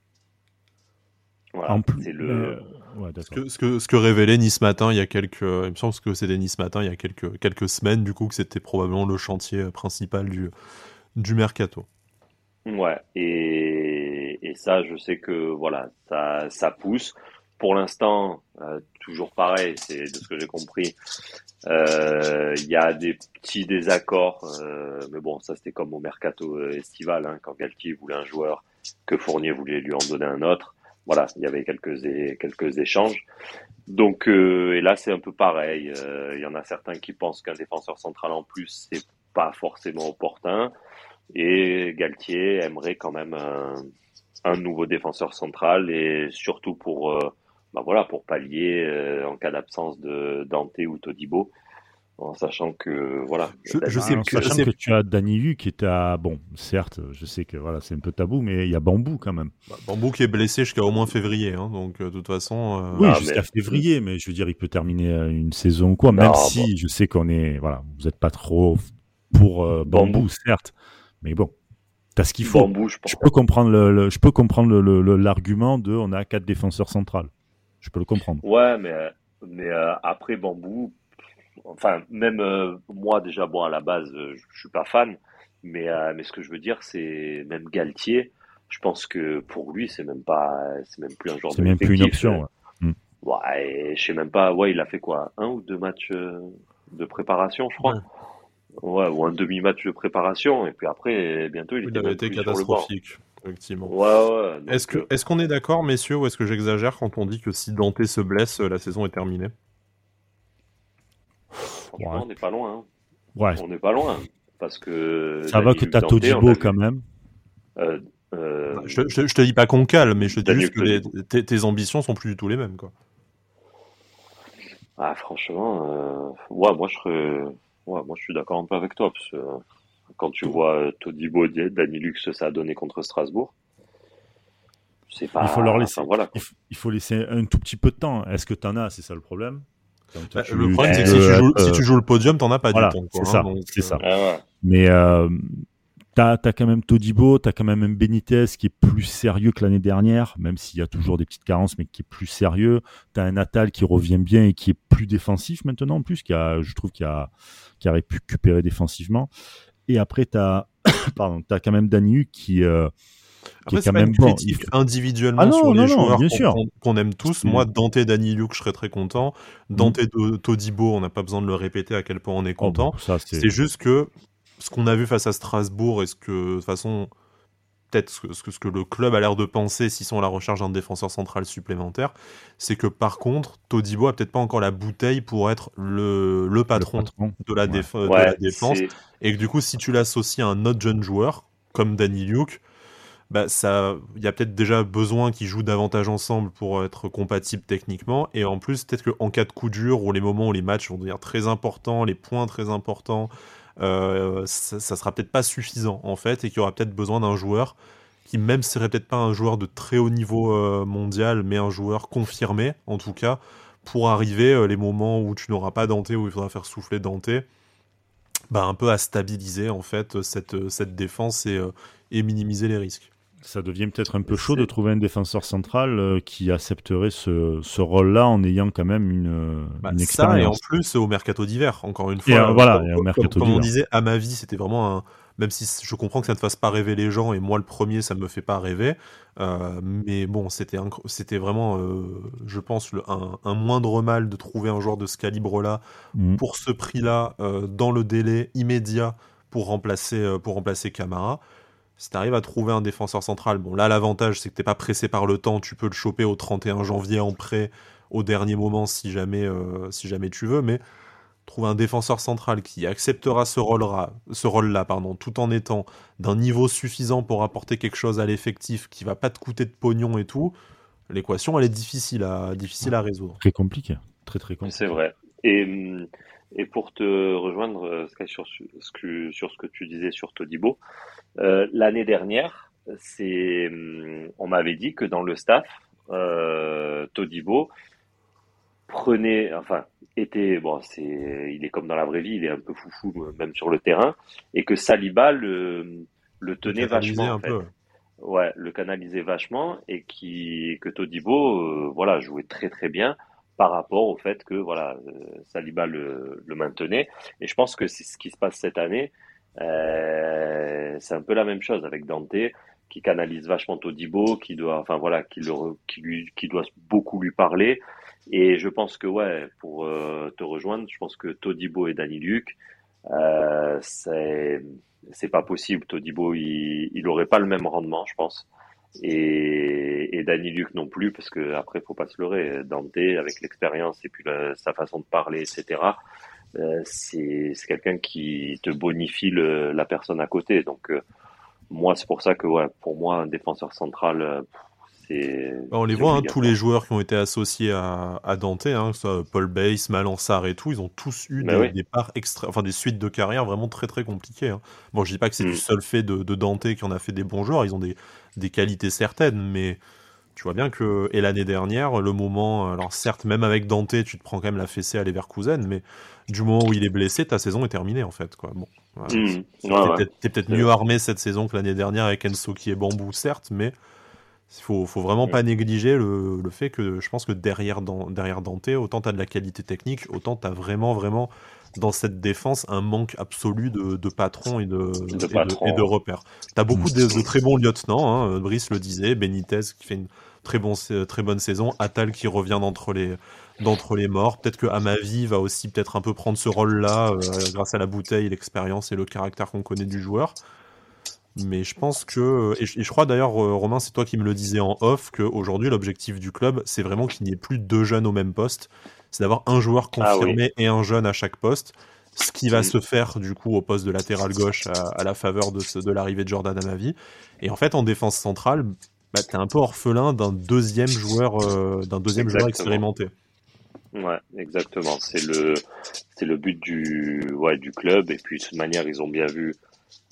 Speaker 2: Voilà, c'est le. ce, que, ce, que, ce que révélait Nice Matin il y a quelques. Il me semble que c'était Nice Matin il y a quelques, quelques semaines, du coup, que c'était probablement le chantier principal du, du mercato.
Speaker 3: Ouais, et, et ça, je sais que voilà, ça, pousse. Pour l'instant, euh, toujours pareil, c'est de ce que j'ai compris. Euh, il y a des petits désaccords, euh, mais bon, ça c'était comme au mercato estival, hein, quand Galtier voulait un joueur, que Fournier voulait lui en donner un autre voilà, il y avait quelques échanges. Donc et là c'est un peu pareil. Il y en a certains qui pensent qu'un défenseur central en plus c'est pas forcément opportun. Et Galtier aimerait quand même un, un nouveau défenseur central et surtout pour euh, bah voilà pour pallier en cas d'absence de Dante ou Todibo en sachant que voilà.
Speaker 1: Je, sais que, sachant que tu as Danny Hu qui est à bon, certes, je sais que voilà, c'est un peu tabou, mais il y a Bambou quand même.
Speaker 2: Bah, Bambou qui est blessé jusqu'à au moins février, hein, donc euh, de toute façon.
Speaker 1: Euh, oui, jusqu'à février, mais je veux dire, il peut terminer euh, une saison ou quoi, même si je sais qu'on est voilà, vous n'êtes pas trop pour Bambou, certes, mais bon. T'as ce qu'il faut. Bambou, je, je, peux comprendre le, je peux comprendre l'argument de on a quatre défenseurs centrales. Je peux le comprendre.
Speaker 3: Ouais, mais Mais après Bambou, enfin même moi déjà bon à la base je, je suis pas fan, mais mais ce que je veux dire c'est même Galtier je pense que pour lui, c'est même pas, c'est même plus un genre
Speaker 1: de. C'est même plus une option.
Speaker 3: Ouais. Mm. ouais je sais même pas. Ouais, il a fait quoi, un ou deux matchs euh, de préparation, je crois. Ouais, ou un demi-match de préparation, et puis après, bientôt, il,
Speaker 2: il avait été catastrophique. Effectivement.
Speaker 3: Ouais, ouais,
Speaker 2: est-ce que, euh, est-ce qu'on est d'accord, messieurs, ou est-ce que j'exagère quand on dit que si Dante se blesse, la saison est terminée?
Speaker 3: On n'est pas loin. Hein.
Speaker 1: Ouais.
Speaker 3: On n'est pas loin. Parce que.
Speaker 1: Ça va que t'as Todibo quand même.
Speaker 3: Euh,
Speaker 2: euh, je, te dis pas qu'on cale, mais je te dis juste que tes, ambitions sont plus du tout les mêmes. Quoi.
Speaker 3: Ah, franchement, euh, ouais, moi je serais... ouais, moi je suis d'accord un peu avec toi, parce que quand tu vois euh, Todibo, Dani Lux, ça a donné contre Strasbourg.
Speaker 1: C'est pas... Il faut leur laisser, voilà, il, faut, laisser un tout petit peu de temps. Est-ce que tu en as? C'est ça le problème.
Speaker 2: Bah, le problème, c'est que si tu, joues, le podium, t'en as pas du temps.
Speaker 1: C'est ça. Hein, c'est ça. Ah mais T'as as quand même Todibo, t'as quand même un Benitez qui est plus sérieux que l'année dernière, même s'il y a toujours des petites carences, mais qui est plus sérieux. T'as un Natal qui revient bien et qui est plus défensif maintenant en plus, qui a, je trouve qu'il a, qui a récupéré défensivement. Et après pardon, t'as quand même Daniu qui, euh,
Speaker 2: qui est quand même bon. individuellement ah sur les joueurs qu'on aime tous. Moi, Dante Daniluk, je serais très content. Dante mm. Todibo, on n'a pas besoin de le répéter à quel point on est oh, content. c'est juste que ce qu'on a vu face à Strasbourg et ce que, de toute façon, peut-être ce que, ce que, le club a l'air de penser s'ils sont à la recherche d'un défenseur central supplémentaire, c'est que par contre, Todibo a peut-être pas encore la bouteille pour être le, le, patron, De, la défense. Et que du coup, si tu l'associes à un autre jeune joueur, comme Danny Luke, bah ça, il y a peut-être déjà besoin qu'ils jouent davantage ensemble pour être compatibles techniquement. Et en plus, peut-être qu'en cas de coup dur, ou les moments où les matchs vont devenir très importants, les points très importants, euh, ça, sera peut-être pas suffisant en fait et qu'il y aura peut-être besoin d'un joueur qui même serait peut-être pas un joueur de très haut niveau euh, mondial mais un joueur confirmé en tout cas pour arriver euh, les moments où tu n'auras pas Dante où il faudra faire souffler Dante bah, un peu à stabiliser en fait cette, défense et minimiser les risques
Speaker 1: ça devient peut-être un peu chaud de trouver un défenseur central euh, qui accepterait ce, ce rôle-là en ayant quand même une, bah, une expérience. Ça,
Speaker 2: et en plus au mercato d'hiver, encore une fois.
Speaker 1: Euh, voilà, au mercato
Speaker 2: comme, on disait, à ma vie, c'était vraiment un. Même si je comprends que ça ne fasse pas rêver les gens, et moi le premier, ça me fait pas rêver. Euh, mais bon, c'était c'était vraiment, je pense, le, un, un, moindre mal de trouver un joueur de ce calibre-là mm. pour ce prix-là, dans le délai immédiat pour remplacer, pour remplacer Camara. Si tu arrives à trouver un défenseur central, bon là l'avantage c'est que t'es pas pressé par le temps, tu peux le choper au 31 janvier en prêt au dernier moment si jamais, euh, si jamais tu veux, mais trouver un défenseur central qui acceptera ce rôle-là, ce rôle-là pardon, tout en étant d'un niveau suffisant pour apporter quelque chose à l'effectif qui va pas te coûter de pognon et tout, l'équation elle est difficile à, difficile à résoudre.
Speaker 1: Très compliqué, très très compliqué.
Speaker 3: C'est vrai. Et, hum, et pour te rejoindre euh, sur, ce que, sur ce que tu disais sur Todibo, euh, l'année dernière, c'est, hum, on m'avait dit que dans le staff, euh, Todibo prenait, enfin, était, bon, c'est, il est comme dans la vraie vie, il est un peu foufou même sur le terrain, et que Saliba le, le tenait vachement. En fait. Ouais, le canalisait vachement et qui, que Todibo, euh, voilà, jouait très très bien par rapport au fait que voilà euh, Saliba le, maintenait. Et je pense que c'est ce qui se passe cette année euh, c'est un peu la même chose avec Dante qui canalise vachement Todibo qui doit enfin voilà qui qui lui qui doit beaucoup lui parler. Et je pense que ouais pour euh, te rejoindre je pense que Todibo et Dani Luc euh, c'est c'est pas possible. Todibo il il aurait pas le même rendement je pense et, et Danny Luc non plus, parce que après faut pas se leurrer, Dante avec l'expérience et puis sa façon de parler, etc. Euh, c'est quelqu'un qui te bonifie le, la personne à côté. Donc euh, moi c'est pour ça que ouais, pour moi un défenseur central, euh,
Speaker 2: bah, on les voit, hein, tous les joueurs qui ont été associés à, à Dante, hein, que ce soit Paul Bass, Malansar et tout, ils ont tous eu bah des, parts extra... enfin des suites de carrière vraiment très très compliquées. Hein. Bon, je dis pas que c'est du mm. seul fait de, Dante qui en a fait des bons joueurs, ils ont des, des qualités certaines, mais tu vois bien que et l'année dernière, le moment, alors certes, même avec Dante, tu te prends quand même la fessée à Leverkusen, mais du moment où il est blessé, ta saison est terminée en fait. Quoi. Bon, mm. t'es peut-être mieux armé cette saison que l'année dernière avec Enso qui est bambou, certes, mais Il faut, faut vraiment pas négliger le, le, fait que je pense que derrière, dans, derrière Dante, autant tu as de la qualité technique, autant tu as vraiment, vraiment dans cette défense un manque absolu de, de patrons et de, et, de, repères. Tu as beaucoup de, très bons lieutenants, hein, Brice le disait, Benitez qui fait une très, bon, très bonne saison, Atal qui revient d'entre les, d'entre les morts. Peut-être que Amavi va aussi peut-être un peu prendre ce rôle-là euh, grâce à la bouteille, l'expérience et le caractère qu'on connaît du joueur. Mais je pense que, et je, crois d'ailleurs, euh, Romain, c'est toi qui me le disais en off, qu'aujourd'hui, l'objectif du club, c'est vraiment qu'il n'y ait plus deux jeunes au même poste. C'est d'avoir un joueur ah confirmé et un jeune à chaque poste. Ce qui va mm. se faire, du coup, au poste de latéral gauche à, la faveur de, de l'arrivée de Jordan Amavi. Et en fait, en défense centrale, bah, t'es un peu orphelin d'un deuxième joueur, euh, d'un deuxième joueur expérimenté.
Speaker 3: Ouais, exactement. C'est le, c'est le but du, ouais, du club. Et puis, de toute manière, ils ont bien vu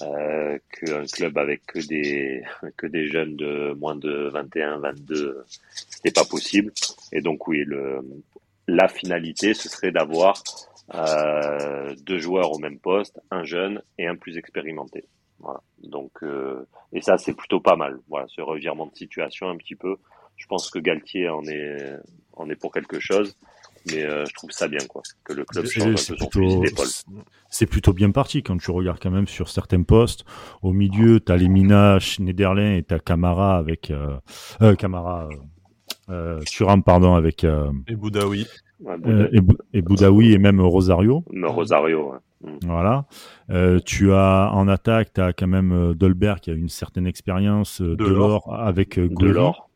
Speaker 3: euh, qu'un club avec que des que des jeunes de moins de 21, 22, c'était pas possible. Et donc oui, le la finalité ce serait d'avoir euh, deux joueurs au même poste, un jeune et un plus expérimenté. Voilà. Donc euh, et ça c'est plutôt pas mal. Voilà, ce revirement de situation un petit peu. Je pense que Galtier en est en est pour quelque chose mais euh, je trouve ça bien quoi que le club change un peu son d'épaule.
Speaker 1: C'est plutôt bien parti quand tu regardes quand même sur certains postes. Au milieu, t'as les Mina, Schneiderlin et t'as Camara avec euh, euh Camara, euh, Thuram pardon avec euh,
Speaker 2: et Boudaoui.
Speaker 1: Euh, et, et, Boudaoui et même Rosario.
Speaker 3: Rosario. Ouais.
Speaker 1: Mm. Voilà. Euh, tu as en attaque, tu as quand même Dolberg qui a une certaine expérience, de l'or avec Delors.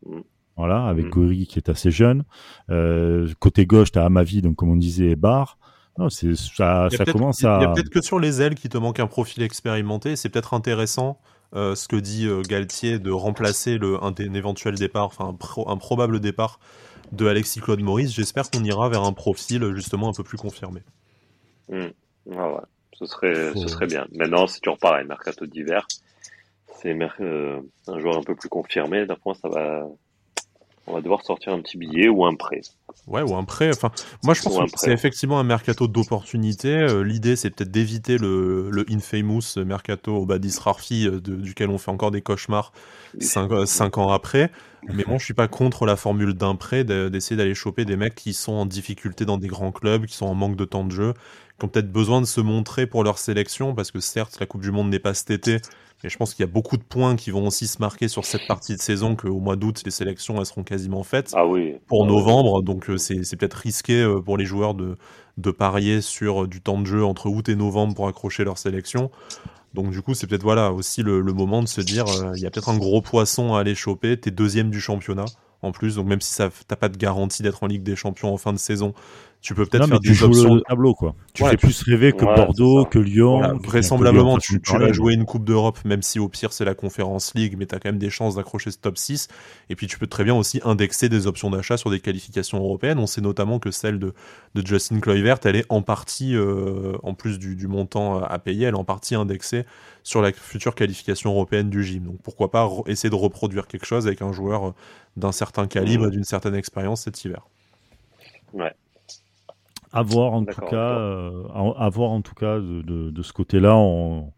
Speaker 1: Voilà, avec mm. Gori qui est assez jeune. Euh, côté gauche, tu as Amavi, donc comme on disait, Bar. Non, c'est ça, ça commence à.
Speaker 2: Il y a peut-être que sur les ailes qui te manque un profil expérimenté. C'est peut-être intéressant euh, ce que dit euh, Galtier de remplacer le, un, éventuel départ, enfin un, un, probable départ de Alexis Claude Maurice. J'espère qu'on ira vers un profil justement un peu plus confirmé.
Speaker 3: Ah ouais, ce serait, ce serait bien. Maintenant, c'est toujours pareil, mercato d'hiver. C'est euh, un joueur un peu plus confirmé. D'après moi, ça va, on va devoir sortir un petit billet ou un prêt.
Speaker 2: Ouais, ou un prêt. Enfin, moi, je pense que c'est effectivement un mercato d'opportunité. Euh, l'idée, c'est peut-être d'éviter le, le infamous mercato au Badis Rarfi, euh, duquel on fait encore des cauchemars cinq, euh, cinq ans après. Mais bon, je suis pas contre la formule d'un prêt, d'essayer d'aller choper des mecs qui sont en difficulté dans des grands clubs, qui sont en manque de temps de jeu, qui ont peut-être besoin de se montrer pour leur sélection, parce que certes, la Coupe du Monde n'est pas cet été, et je pense qu'il y a beaucoup de points qui vont aussi se marquer sur cette partie de saison qu'au mois d'août, les sélections elles seront quasiment faites
Speaker 3: ah oui.
Speaker 2: pour
Speaker 3: ah
Speaker 2: novembre. Donc euh, c'est peut-être risqué euh, pour les joueurs de, de parier sur euh, du temps de jeu entre août et novembre pour accrocher leur sélection. Donc du coup, c'est peut-être voilà aussi le, moment de se dire, il y a peut-être un gros poisson à aller choper. T'es deuxième du championnat en plus, donc même si ça t'as pas de garantie d'être en Ligue des Champions en fin de saison, tu peux peut-être faire des options.
Speaker 1: Le tableau, quoi. Tu fais plus rêver que Bordeaux, que Lyon.
Speaker 2: vraisemblablement, tu, vas jouer une Coupe d'Europe, même si au pire c'est la Conférence League, mais tu as quand même des chances d'accrocher ce top 6. Et puis tu peux très bien aussi indexer des options d'achat sur des qualifications européennes. On sait notamment que celle de, de Justin Kluivert, elle est en partie, euh, en plus du, du, montant à payer, elle est en partie indexée sur la future qualification européenne du gym. Donc pourquoi pas essayer de reproduire quelque chose avec un joueur d'un certain calibre, d'une certaine expérience cet hiver.
Speaker 3: Ouais.
Speaker 1: À voir en tout cas, euh, à, voir en tout cas de, de, de ce côté-là. On,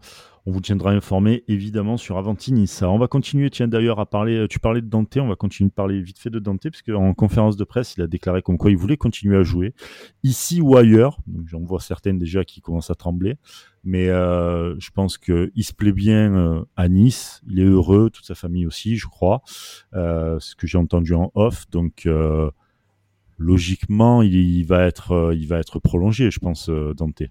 Speaker 1: on, vous tiendra informé évidemment sur Avantini. Ça, on va continuer. Tiens d'ailleurs à parler. Tu parlais de Dante. On va continuer de parler vite fait de Dante parce qu'en conférence de presse, il a déclaré comme quoi il voulait continuer à jouer ici ou ailleurs. J'en vois certaines déjà qui commencent à trembler, mais euh, je pense que il se plaît bien euh, à Nice. Il est heureux, toute sa famille aussi, je crois. Euh, ce que j'ai entendu en off. Donc euh, logiquement, il, va être, euh, il va être prolongé, je pense, euh, Dante.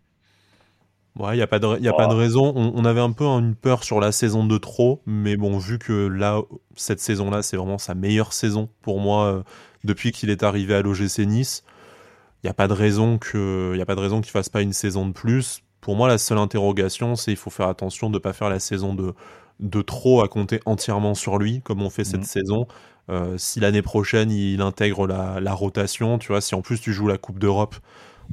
Speaker 2: Ouais, il n'y a, pas de, y a pas de raison. On, avait un peu une peur sur la saison de trop, mais bon, vu que là, cette saison-là, c'est vraiment sa meilleure saison pour moi euh, depuis qu'il est arrivé à l'OGC Nice. Il n'y a pas de raison que, il y a pas de raison qu'il fasse pas une saison de plus. Pour moi, la seule interrogation, c'est il faut faire attention de ne pas faire la saison de, de trop à compter entièrement sur lui, comme on fait cette mmh. saison. Euh, si l'année prochaine il intègre la, rotation, tu vois, si en plus tu joues la Coupe d'Europe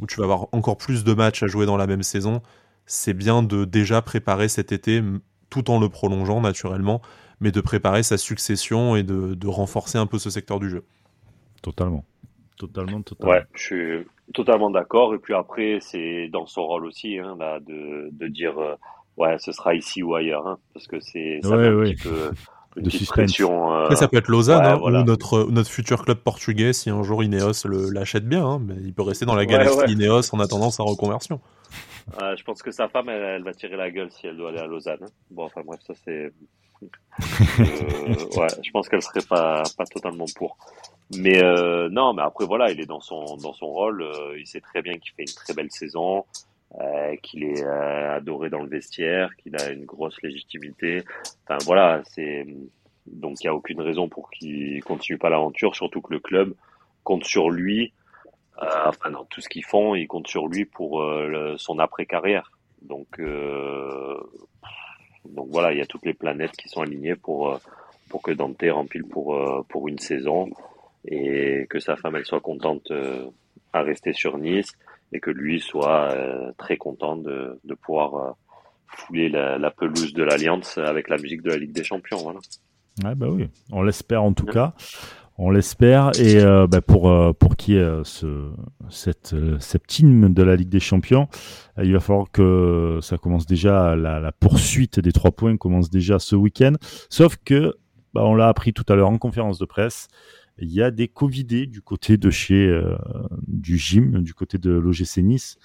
Speaker 2: où tu vas avoir encore plus de matchs à jouer dans la même saison, c'est bien de déjà préparer cet été tout en le prolongeant naturellement, mais de préparer sa succession et de, renforcer un peu ce secteur du jeu.
Speaker 1: Totalement. Totalement, totalement.
Speaker 3: Ouais, je suis totalement d'accord. Et puis après, c'est dans son rôle aussi hein, de, dire euh, ouais, ce sera ici ou ailleurs, hein, parce que c'est ça un petit peu une petite pression.
Speaker 2: ça peut être Lausanne hein, ou notre, notre futur club portugais si un jour Ineos l'achète bien. Hein, mais il peut rester dans la galaxie Ineos en attendant sa reconversion.
Speaker 3: Je pense que sa femme, elle, va tirer la gueule si elle doit aller à Lausanne. Hein. Bon, enfin bref, ça c'est. ouais, je pense qu'elle serait pas, pas totalement pour. Mais euh, non, mais après voilà, il est dans son dans son rôle. Euh, il sait très bien qu'il fait une très belle saison, euh, qu'il est euh, adoré dans le vestiaire, qu'il a une grosse légitimité. Enfin voilà, c'est donc il y a aucune raison pour qu'il continue pas l'aventure, surtout que le club compte sur lui. Euh, enfin dans tout ce qu'ils font, il compte sur lui pour son après carrière. Donc donc voilà, il y a toutes les planètes qui sont alignées pour pour que Dante rempile pour pour une saison et que sa femme elle soit contente euh, à rester sur Nice et que lui soit euh, très content de, de pouvoir euh, fouler la, la, pelouse de l'Alliance avec la musique de la Ligue des Champions. Voilà.
Speaker 1: Ouais, bah oui, on l'espère en tout cas. On l'espère. Et euh, bah pour, pour qui est ce, cette, cette hymne de la Ligue des Champions, il va falloir que ça commence déjà, la, poursuite des trois points commence déjà ce week-end. Sauf que, bah, on l'a appris tout à l'heure en conférence de presse, il y a des Covidés du côté de chez euh, du gym, du côté de l'OGC Nice.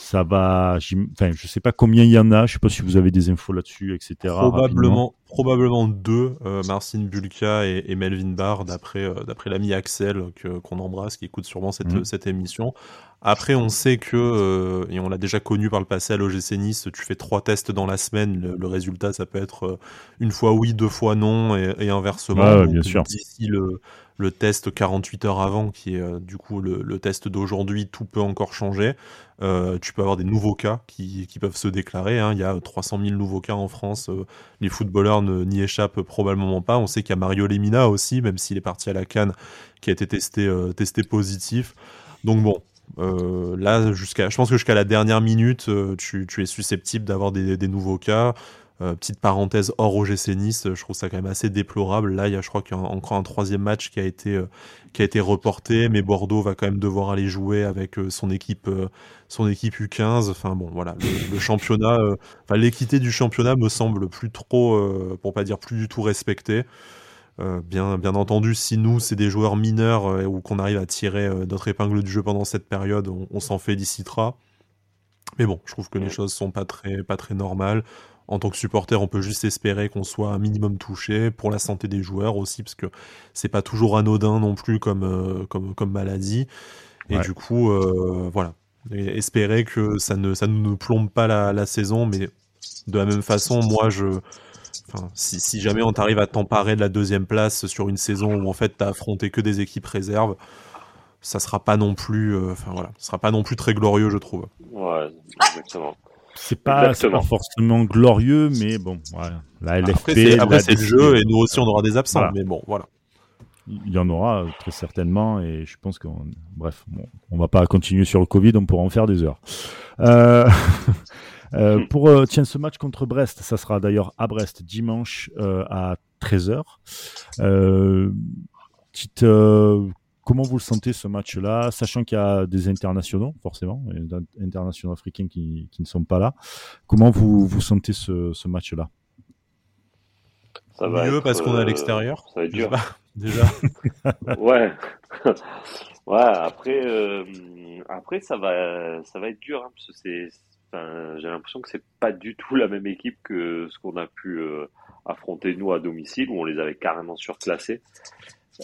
Speaker 1: Ça va, enfin, je sais pas combien il y en a, je sais pas si vous avez des infos là-dessus, etc.
Speaker 2: Probablement, probablement deux, euh, Marcin Bulka et, Melvin Barr, d'après euh, d'après l'ami Axel que qu'on embrasse, qui écoute sûrement cette, mhm. cette émission. Après, on sait que, euh, et on l'a déjà connu par le passé à l'OGC Nice, tu fais trois tests dans la semaine, le, résultat, ça peut être euh, une fois oui, deux fois non, et, inversement.
Speaker 1: bien sûr.
Speaker 2: D'ici le, le test 48 heures avant, qui est euh, du coup le, test d'aujourd'hui, tout peut encore changer. tu peux avoir des nouveaux cas qui, peuvent se déclarer. Hein. Il y a 300 000 nouveaux cas en France. les footballeurs n'y échappent probablement pas. On sait qu'il y a Mario Lemina aussi, même s'il est parti à la Cannes, qui a été testé, positif. Donc bon, euh, là, jusqu'à, je pense que jusqu'à la dernière minute, euh, tu, es susceptible d'avoir des, nouveaux cas. Euh, petite parenthèse hors OGC Nice, je trouve ça quand même assez déplorable. Là, il y a, je crois qu'il y a encore un troisième match qui a été qui a été reporté, mais Bordeaux va quand même devoir aller jouer avec son équipe son équipe U15. Enfin bon, voilà, le, championnat, enfin l'équité du championnat me semble plus trop, pour pas dire plus du tout respectée. Euh, bien, bien entendu, si nous, c'est des joueurs mineurs euh, ou qu'on arrive à tirer euh, notre épingle du jeu pendant cette période, on, s'en félicitera. Mais bon, je trouve que les choses sont pas très, pas très normales. En tant que supporter, on peut juste espérer qu'on soit un minimum touché pour la santé des joueurs aussi, parce que c'est pas toujours anodin non plus comme, comme, comme maladie. Et du coup, voilà. espérer que ça ne, ça ne nous plombe pas la, la saison, mais de la même façon, moi, je, si, jamais on t'arrive à t'emparer de la deuxième place sur une saison où en fait t'as affronté que des équipes réserves, ça sera pas non plus, euh, enfin voilà, sera pas non plus très glorieux, je trouve.
Speaker 3: Ouais, exactement.
Speaker 1: C'est pas, forcément glorieux, mais bon, voilà. La
Speaker 2: LFP. Après, c'est le jeu et nous aussi on aura des absents, mais bon, voilà.
Speaker 1: Il y en aura très certainement et je pense qu'on, bref, bon, on va pas continuer sur le Covid, on pourra en faire des heures. Euh... Euh, hmm. pour euh, tiens, ce match contre Brest, ça sera d'ailleurs à Brest dimanche euh, à 13h. petite, comment vous le sentez ce match-là, sachant qu'il y a des internationaux, forcément, des internationaux africains qui, qui, ne sont pas là. Comment vous, vous sentez ce, ce match-là?
Speaker 2: Ça va Mieux parce qu'on est à l'extérieur.
Speaker 3: Ça va être dur.
Speaker 2: Déjà.
Speaker 3: ouais. ouais. Après, après ça va, ça va être dur hein, parce que c'est j'ai l'impression que c'est pas du tout la même équipe que ce qu'on a pu euh, affronter nous à domicile où on les avait carrément surclassés.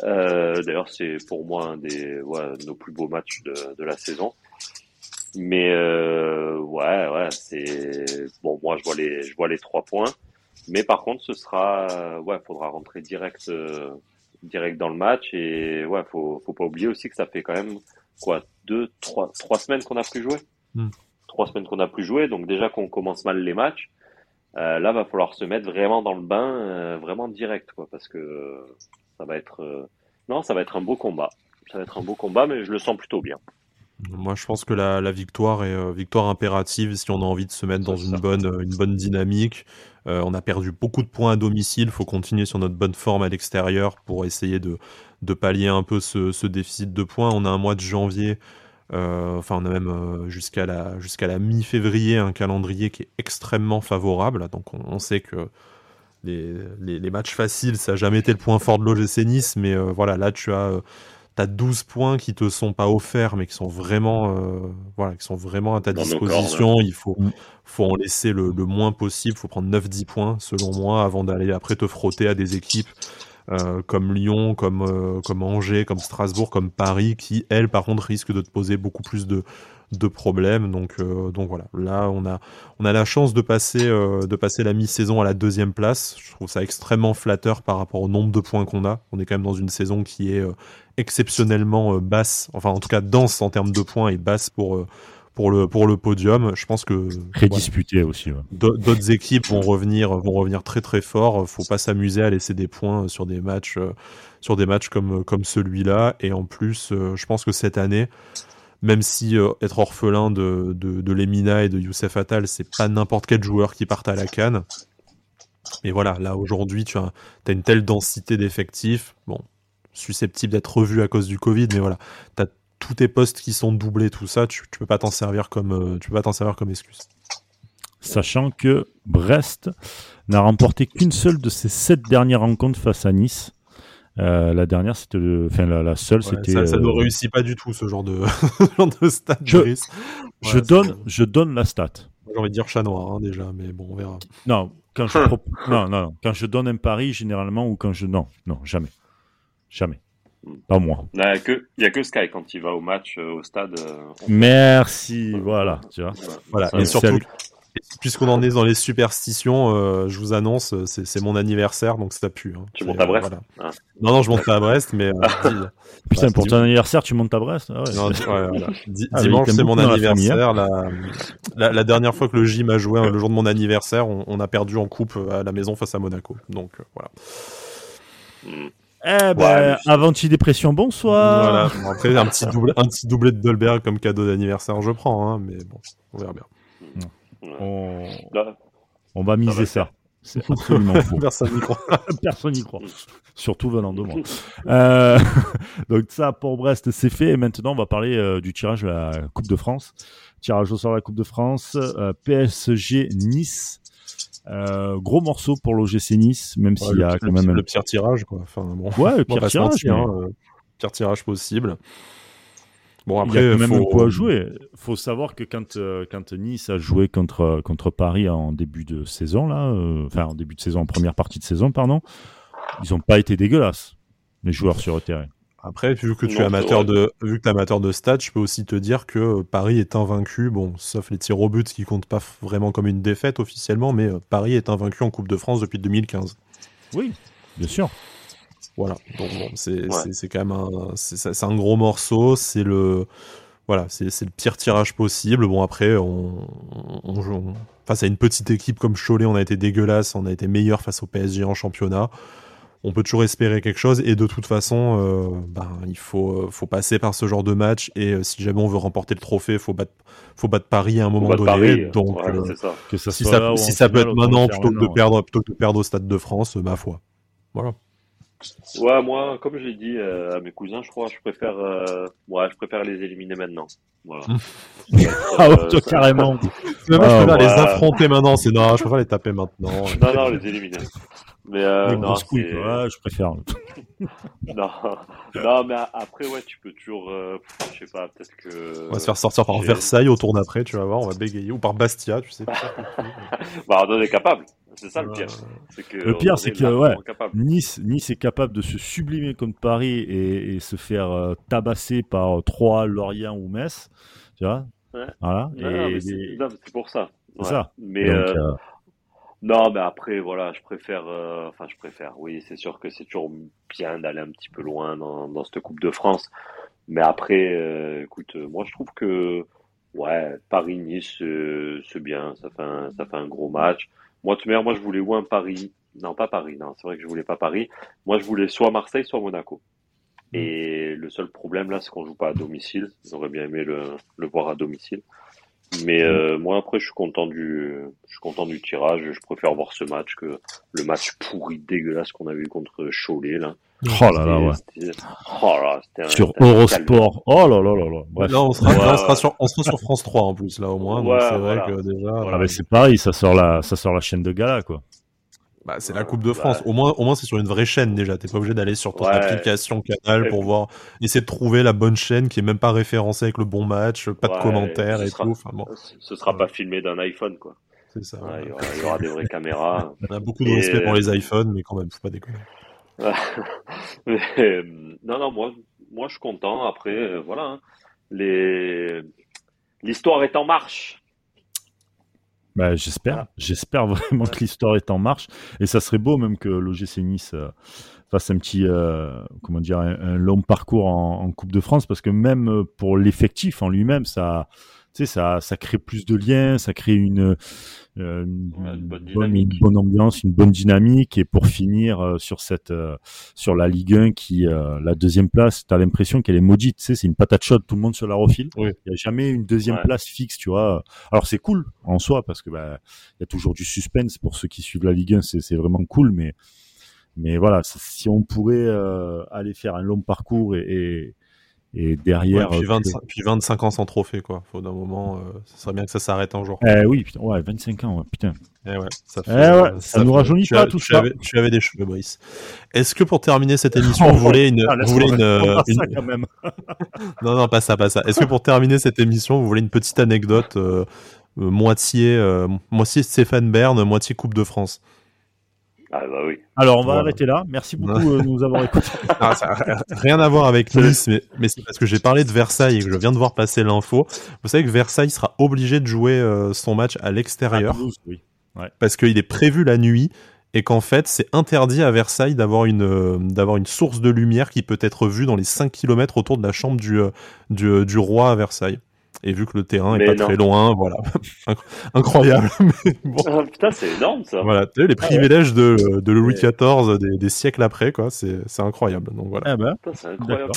Speaker 3: Euh, D'ailleurs, c'est pour moi un des ouais, nos plus beaux matchs de, de la saison. Mais euh, ouais, ouais, c'est bon. Moi, je vois les, je vois les trois points. Mais par contre, ce sera ouais, faudra rentrer direct, euh, direct dans le match et ouais, faut, faut pas oublier aussi que ça fait quand même quoi deux, trois, trois semaines qu'on a plus joué. Hmm trois semaines qu'on n'a plus joué, donc déjà qu'on commence mal les matchs, euh, là va falloir se mettre vraiment dans le bain, euh, vraiment direct, quoi, parce que ça va être, euh, non, ça va être un beau combat. Ça va être un beau combat, mais je le sens plutôt bien.
Speaker 2: Moi, je pense que la, victoire est victoire impérative si on a envie de se mettre dans une bonne, une bonne dynamique. on a perdu beaucoup de points à domicile. Il faut continuer sur notre bonne forme à l'extérieur pour essayer de, de pallier un peu ce, ce, déficit de points. On a un mois de janvier euh, enfin, on a même euh, jusqu'à la, jusqu'à la mi-février un calendrier qui est extrêmement favorable. Donc, on, sait que les, les, matchs faciles, ça n'a jamais été le point fort de l'OGC Nice, mais voilà, là tu as as 12 points qui te sont pas offerts, mais qui sont vraiment, voilà, qui sont vraiment à ta disposition. Il faut, faut en laisser le, le moins possible. Il faut prendre 9-10 points, selon moi, avant d'aller après te frotter à des équipes euh, comme Lyon, comme, euh, comme Angers, comme Strasbourg, comme Paris, qui, elles, par contre, risquent de te poser beaucoup plus de, de problèmes. Donc, euh, donc voilà, là, on a, on a la chance de passer, de passer la mi-saison à la deuxième place. Je trouve ça extrêmement flatteur par rapport au nombre de points qu'on a. On est quand même dans une saison qui est exceptionnellement basse, enfin en tout cas dense en termes de points et basse pour pour le pour le podium. Je pense que
Speaker 1: très disputé aussi.
Speaker 2: D'autres équipes vont revenir vont revenir très très fort. Faut pas s'amuser à laisser des points sur des matchs euh, sur des matchs comme comme celui-là. Et en plus, euh, je pense que cette année, même si euh, être orphelin de, de, Lemina et de Youssef Attal, c'est pas n'importe quel joueur qui parte à la canne. Mais voilà, là aujourd'hui, tu as, une telle densité d'effectifs, bon, susceptible d'être revu à cause du Covid, mais voilà, tu as tous tes postes qui sont doublés, tout ça, tu, peux pas t'en servir euh, tu peux pas t'en servir comme excuse.
Speaker 1: Sachant que Brest n'a remporté qu'une seule de ses sept dernières rencontres face à Nice. Euh, la dernière, c'était enfin la, seule, c'était.
Speaker 2: Ça, ne euh, réussit pas du tout ce genre de, de stat.
Speaker 1: Je, je donne, je donne la stat.
Speaker 2: J'ai envie de dire chat noir hein, déjà, mais bon, on verra.
Speaker 1: Non, quand je non, non, non, quand je donne un pari généralement ou quand je non, non, jamais, jamais. Pas moi.
Speaker 3: Il n'y a, que, a que Sky quand il va au match, euh, au stade. Euh,
Speaker 1: Merci, voilà, tu vois.
Speaker 2: Voilà, et surtout, puisqu'on en est dans les superstitions, euh, je vous annonce, c'est mon anniversaire, donc ça pue. Hein.
Speaker 3: Tu montes à Brest
Speaker 2: ah. Non, non, je monte pas à Brest, mais.
Speaker 1: Putain, pour ton anniversaire, tu montes à Brest
Speaker 2: ah Dimanche, c'est mon anniversaire. Hein. La, la, dernière fois que le gym a joué, le jour de mon anniversaire, on, a perdu en coupe à la maison face à Monaco. Donc, voilà.
Speaker 1: Hmm. Eh ben, avant-dépression, bonsoir.
Speaker 2: Voilà. après, un petit, double, un petit doublé de Dolberg comme cadeau d'anniversaire, je prends, hein, mais bon, on verra bien.
Speaker 1: On, on va miser ça. C'est absolument faux.
Speaker 2: Personne n'y croit.
Speaker 1: Personne n'y croit. Surtout venant de moi. Euh, donc ça, pour Brest, c'est fait. Et maintenant, on va parler euh, du tirage de la Coupe de France. Tirage au sort de la Coupe de France. Euh, PSG Nice. Euh, gros morceau pour l'OGC Nice, même s'il y a quand même
Speaker 2: le pire tirage, quoi. Enfin, bon,
Speaker 1: ouais, le pire tirage,
Speaker 2: hein, euh, pire tirage possible.
Speaker 1: Bon après, il y a quand même un coup à jouer. Faut savoir que quand euh, quand Nice a joué contre contre Paris en début de saison là, enfin en début de saison, en première partie de saison, pardon, ils n'ont pas été dégueulasses les joueurs sur le terrain.
Speaker 2: Après, vu que tu es amateur de, vu que es amateur de stats, je peux aussi te dire que euh, Paris est invaincu, bon, sauf les tirs au but qui comptent pas vraiment comme une défaite officiellement, mais euh, Paris est invaincu en Coupe de France depuis 2015.
Speaker 1: Oui, bien sûr.
Speaker 2: Voilà, donc bon, c'est quand même un, c'est un gros morceau, c'est le, voilà, c'est le pire tirage possible. Bon après, on, on, face à une petite équipe comme Cholet, on a été dégueulasse, on a été meilleur face au PSG en championnat. On peut toujours espérer quelque chose. Et de toute façon euh, ben, il faut, euh, faut passer par ce genre de match. Et euh, si jamais on veut remporter le trophée faut battre faut battre Paris à un moment donné. Donc si ça, si ça peut être maintenant plutôt que de perdre plutôt que de perdre au stade de France ma foi. Voilà
Speaker 3: ouais moi comme je l'ai dit à mes cousins je crois je préfère ouais, je préfère les éliminer maintenant voilà.
Speaker 1: ah ouais, carrément.
Speaker 2: je préfère ah, les affronter maintenant. C'est non, je préfère les taper maintenant.
Speaker 3: non, non, les éliminer. Mais euh, non,
Speaker 1: je préfère.
Speaker 3: non, non, mais après, ouais, tu peux toujours, euh, je sais pas, peut-être que.
Speaker 2: On va se faire sortir par Versailles au tour d'après, tu vas voir, on va bégayer, ou par Bastia, tu sais.
Speaker 3: bah, on est capable. C'est ça le pire.
Speaker 1: Que le pire, c'est que ouais, nice, nice est capable de se sublimer contre Paris et, se faire euh, tabasser par Troyes, Lorient ou Metz. Tu vois
Speaker 3: ouais. Voilà. c'est pour ça.
Speaker 1: C'est ça.
Speaker 3: Mais. Donc, euh, non, mais après, voilà, je préfère, euh, enfin, je préfère. Oui, c'est sûr que c'est toujours bien d'aller un petit peu loin dans, dans cette Coupe de France. Mais après, euh, écoute, moi, je trouve que, ouais, Paris-Nice, euh, c'est bien. Ça fait, un, ça fait un gros match. Moi, tout moi, je voulais ou un Paris. Non, pas Paris. Non, c'est vrai que je voulais pas Paris. Moi, je voulais soit Marseille, soit Monaco. Mmh. Et le seul problème là, c'est qu'on joue pas à domicile. J'aurais bien aimé le, le voir à domicile. Mais euh, moi après je suis content du je suis content du tirage, je préfère voir ce match que le match pourri dégueulasse qu'on a vu contre Cholet là.
Speaker 1: Oh là là ouais. Oh là, un, sur Eurosport. Oh là là là là.
Speaker 2: Bref. Là on sera, on sera, sur on sera sur France 3 en plus là au moins ouais, donc c'est vrai que déjà
Speaker 1: ah, c'est pareil, ça sort la ça sort la chaîne de gala quoi.
Speaker 2: Bah, c'est la Coupe de France. Au moins, au moins c'est sur une vraie chaîne déjà. T'es pas obligé d'aller sur ton application Canal pour voir, essayer de trouver la bonne chaîne qui est même pas référencée avec le bon match, pas de commentaires et tout. Enfin, bon.
Speaker 3: Ce sera pas filmé d'un iPhone, quoi.
Speaker 2: C'est ça.
Speaker 3: Il y, aura des vraies caméras.
Speaker 2: On a beaucoup de respect pour les iPhones, mais quand même, faut pas déconner.
Speaker 3: Euh, non, non, moi, moi, je suis content. Après, euh, voilà, hein. les l'histoire est en marche.
Speaker 1: Bah, j'espère, j'espère vraiment que l'histoire est en marche. Et ça serait beau même que l'OGC Nice euh, fasse un petit, comment dire, un, long parcours en, en, Coupe de France, parce que même pour l'effectif en lui-même, ça, sais, ça, ça crée plus de liens, ça crée une, euh, une, bonne, ambiance, une bonne dynamique. Et pour finir euh, sur cette, euh, sur la Ligue 1 qui, la deuxième place, tu as l'impression qu'elle est maudite. Tu sais, c'est une patate chaude, tout le monde se la refile. Il n'y a jamais une deuxième place fixe, tu vois. Alors c'est cool en soi parce que bah, il y a toujours du suspense pour ceux qui suivent la Ligue 1, c'est vraiment cool, mais mais voilà, si on pourrait aller faire un long parcours et, et et derrière.
Speaker 2: puis, 25, puis, 25, ans sans trophée, quoi. Faut d'un moment, euh, ça serait bien que ça s'arrête un jour.
Speaker 1: Eh oui, putain, ouais, 25 ans, putain.
Speaker 2: Eh ouais, ça,
Speaker 1: fait, eh ouais, ça, nous rajeunit pas tout
Speaker 2: tu
Speaker 1: ça.
Speaker 2: Avais, tu avais des cheveux, Brice. Est-ce que pour terminer cette émission, vous voulez une.
Speaker 1: Ah,
Speaker 2: vous voulez une,
Speaker 1: euh, une... Ça, quand même.
Speaker 2: non, non, pas ça, pas ça. Est-ce que pour terminer cette émission, vous voulez une petite anecdote euh, moitié, moitié Stéphane Bern, moitié Coupe de France?
Speaker 3: Ah bah oui.
Speaker 1: Alors on va arrêter là. Merci beaucoup de nous avoir écoutés.
Speaker 2: Ah, ça rien à voir avec Nice, mais, mais c'est parce que j'ai parlé de Versailles et que je viens de voir passer l'info. Vous savez que Versailles sera obligé de jouer euh, son match à l'extérieur.
Speaker 1: oui. ouais.
Speaker 2: Parce qu'il est prévu la nuit et qu'en fait c'est interdit à Versailles d'avoir une, euh, d'avoir une source de lumière qui peut être vue dans les 5 km autour de la chambre du, euh, du, du roi à Versailles. Et vu que le terrain est pas très loin, voilà. Incroyable.
Speaker 3: Ah, putain, c'est énorme ça.
Speaker 2: Voilà, tu sais, les privilèges de, de Louis XIV des, des, siècles après, quoi. C'est incroyable. Donc voilà.
Speaker 1: Ah bah,
Speaker 3: c'est incroyable.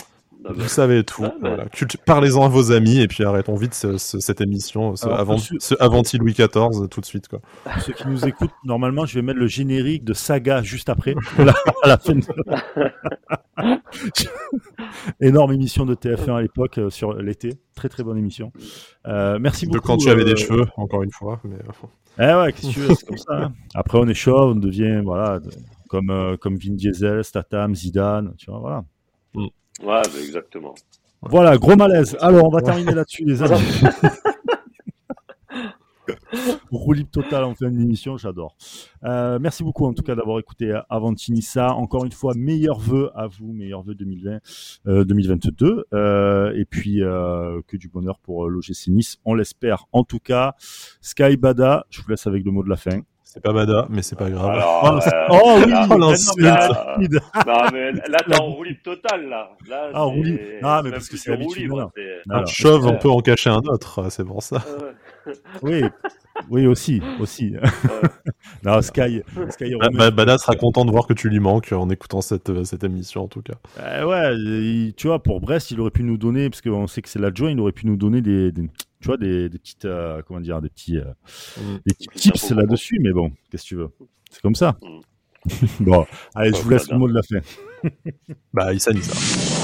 Speaker 2: Vous savez tout. Ah, bah. voilà. Parlez-en à vos amis et puis arrêtons vite ce, ce, cette émission, ce, Alors, avant, ce Avanti Louis XIV tout de suite. Quoi.
Speaker 1: Pour ceux qui nous écoutent, normalement, je vais mettre le générique de Saga juste après, à la fin de... Énorme émission de TF1 à l'époque euh, sur l'été. Très très bonne émission. Euh, merci beaucoup.
Speaker 2: De quand tu avais des cheveux, encore une fois. Mais...
Speaker 1: Eh ouais, qu'est-ce que tu veux, c'est comme ça. Hein. Après, on est chaud, on devient voilà, comme, euh, comme Vin Diesel, Statham, Zidane, tu vois, voilà.
Speaker 3: Mm. Ouais, bah exactement.
Speaker 1: Voilà, gros malaise. Alors, on va terminer là-dessus, les amis. Roue libre total en fin d'émission, j'adore. Euh, merci beaucoup en tout cas d'avoir écouté Avantinissa. Encore une fois, meilleurs vœux à vous, meilleurs vœux 2020, euh, 2022. Euh, et puis euh, que du bonheur pour l'OGC Nice, on l'espère. En tout cas, Sky Bada, je vous laisse avec le mot de la fin.
Speaker 2: C'est pas Bada, mais c'est pas grave.
Speaker 3: Alors,
Speaker 1: oh, euh, oh oui,
Speaker 3: là,
Speaker 1: oh,
Speaker 3: non, mais là, non, mais là, t'es en roue libre total, là. là
Speaker 1: ah, roue libre. Ah, mais parce que c'est habituel.
Speaker 2: Un chauve, on peut en cacher un autre, c'est pour ça.
Speaker 1: oui, oui, aussi, aussi. non, Sky, Sky
Speaker 2: bah, Bada sera content de voir que tu lui manques en écoutant cette, cette émission, en tout cas.
Speaker 1: Euh, ouais, il, tu vois, pour Brest, il aurait pu nous donner, parce qu'on sait que c'est l'adjoint, il aurait pu nous donner des, des tu vois, des, des petites, euh, comment dire, des petits, euh, mm. des petits tips là-dessus, mais bon, qu'est-ce que tu veux? C'est comme ça. Mm. bon, allez, je vous laisse le mot de la fin.
Speaker 2: bah, Issa, Issa.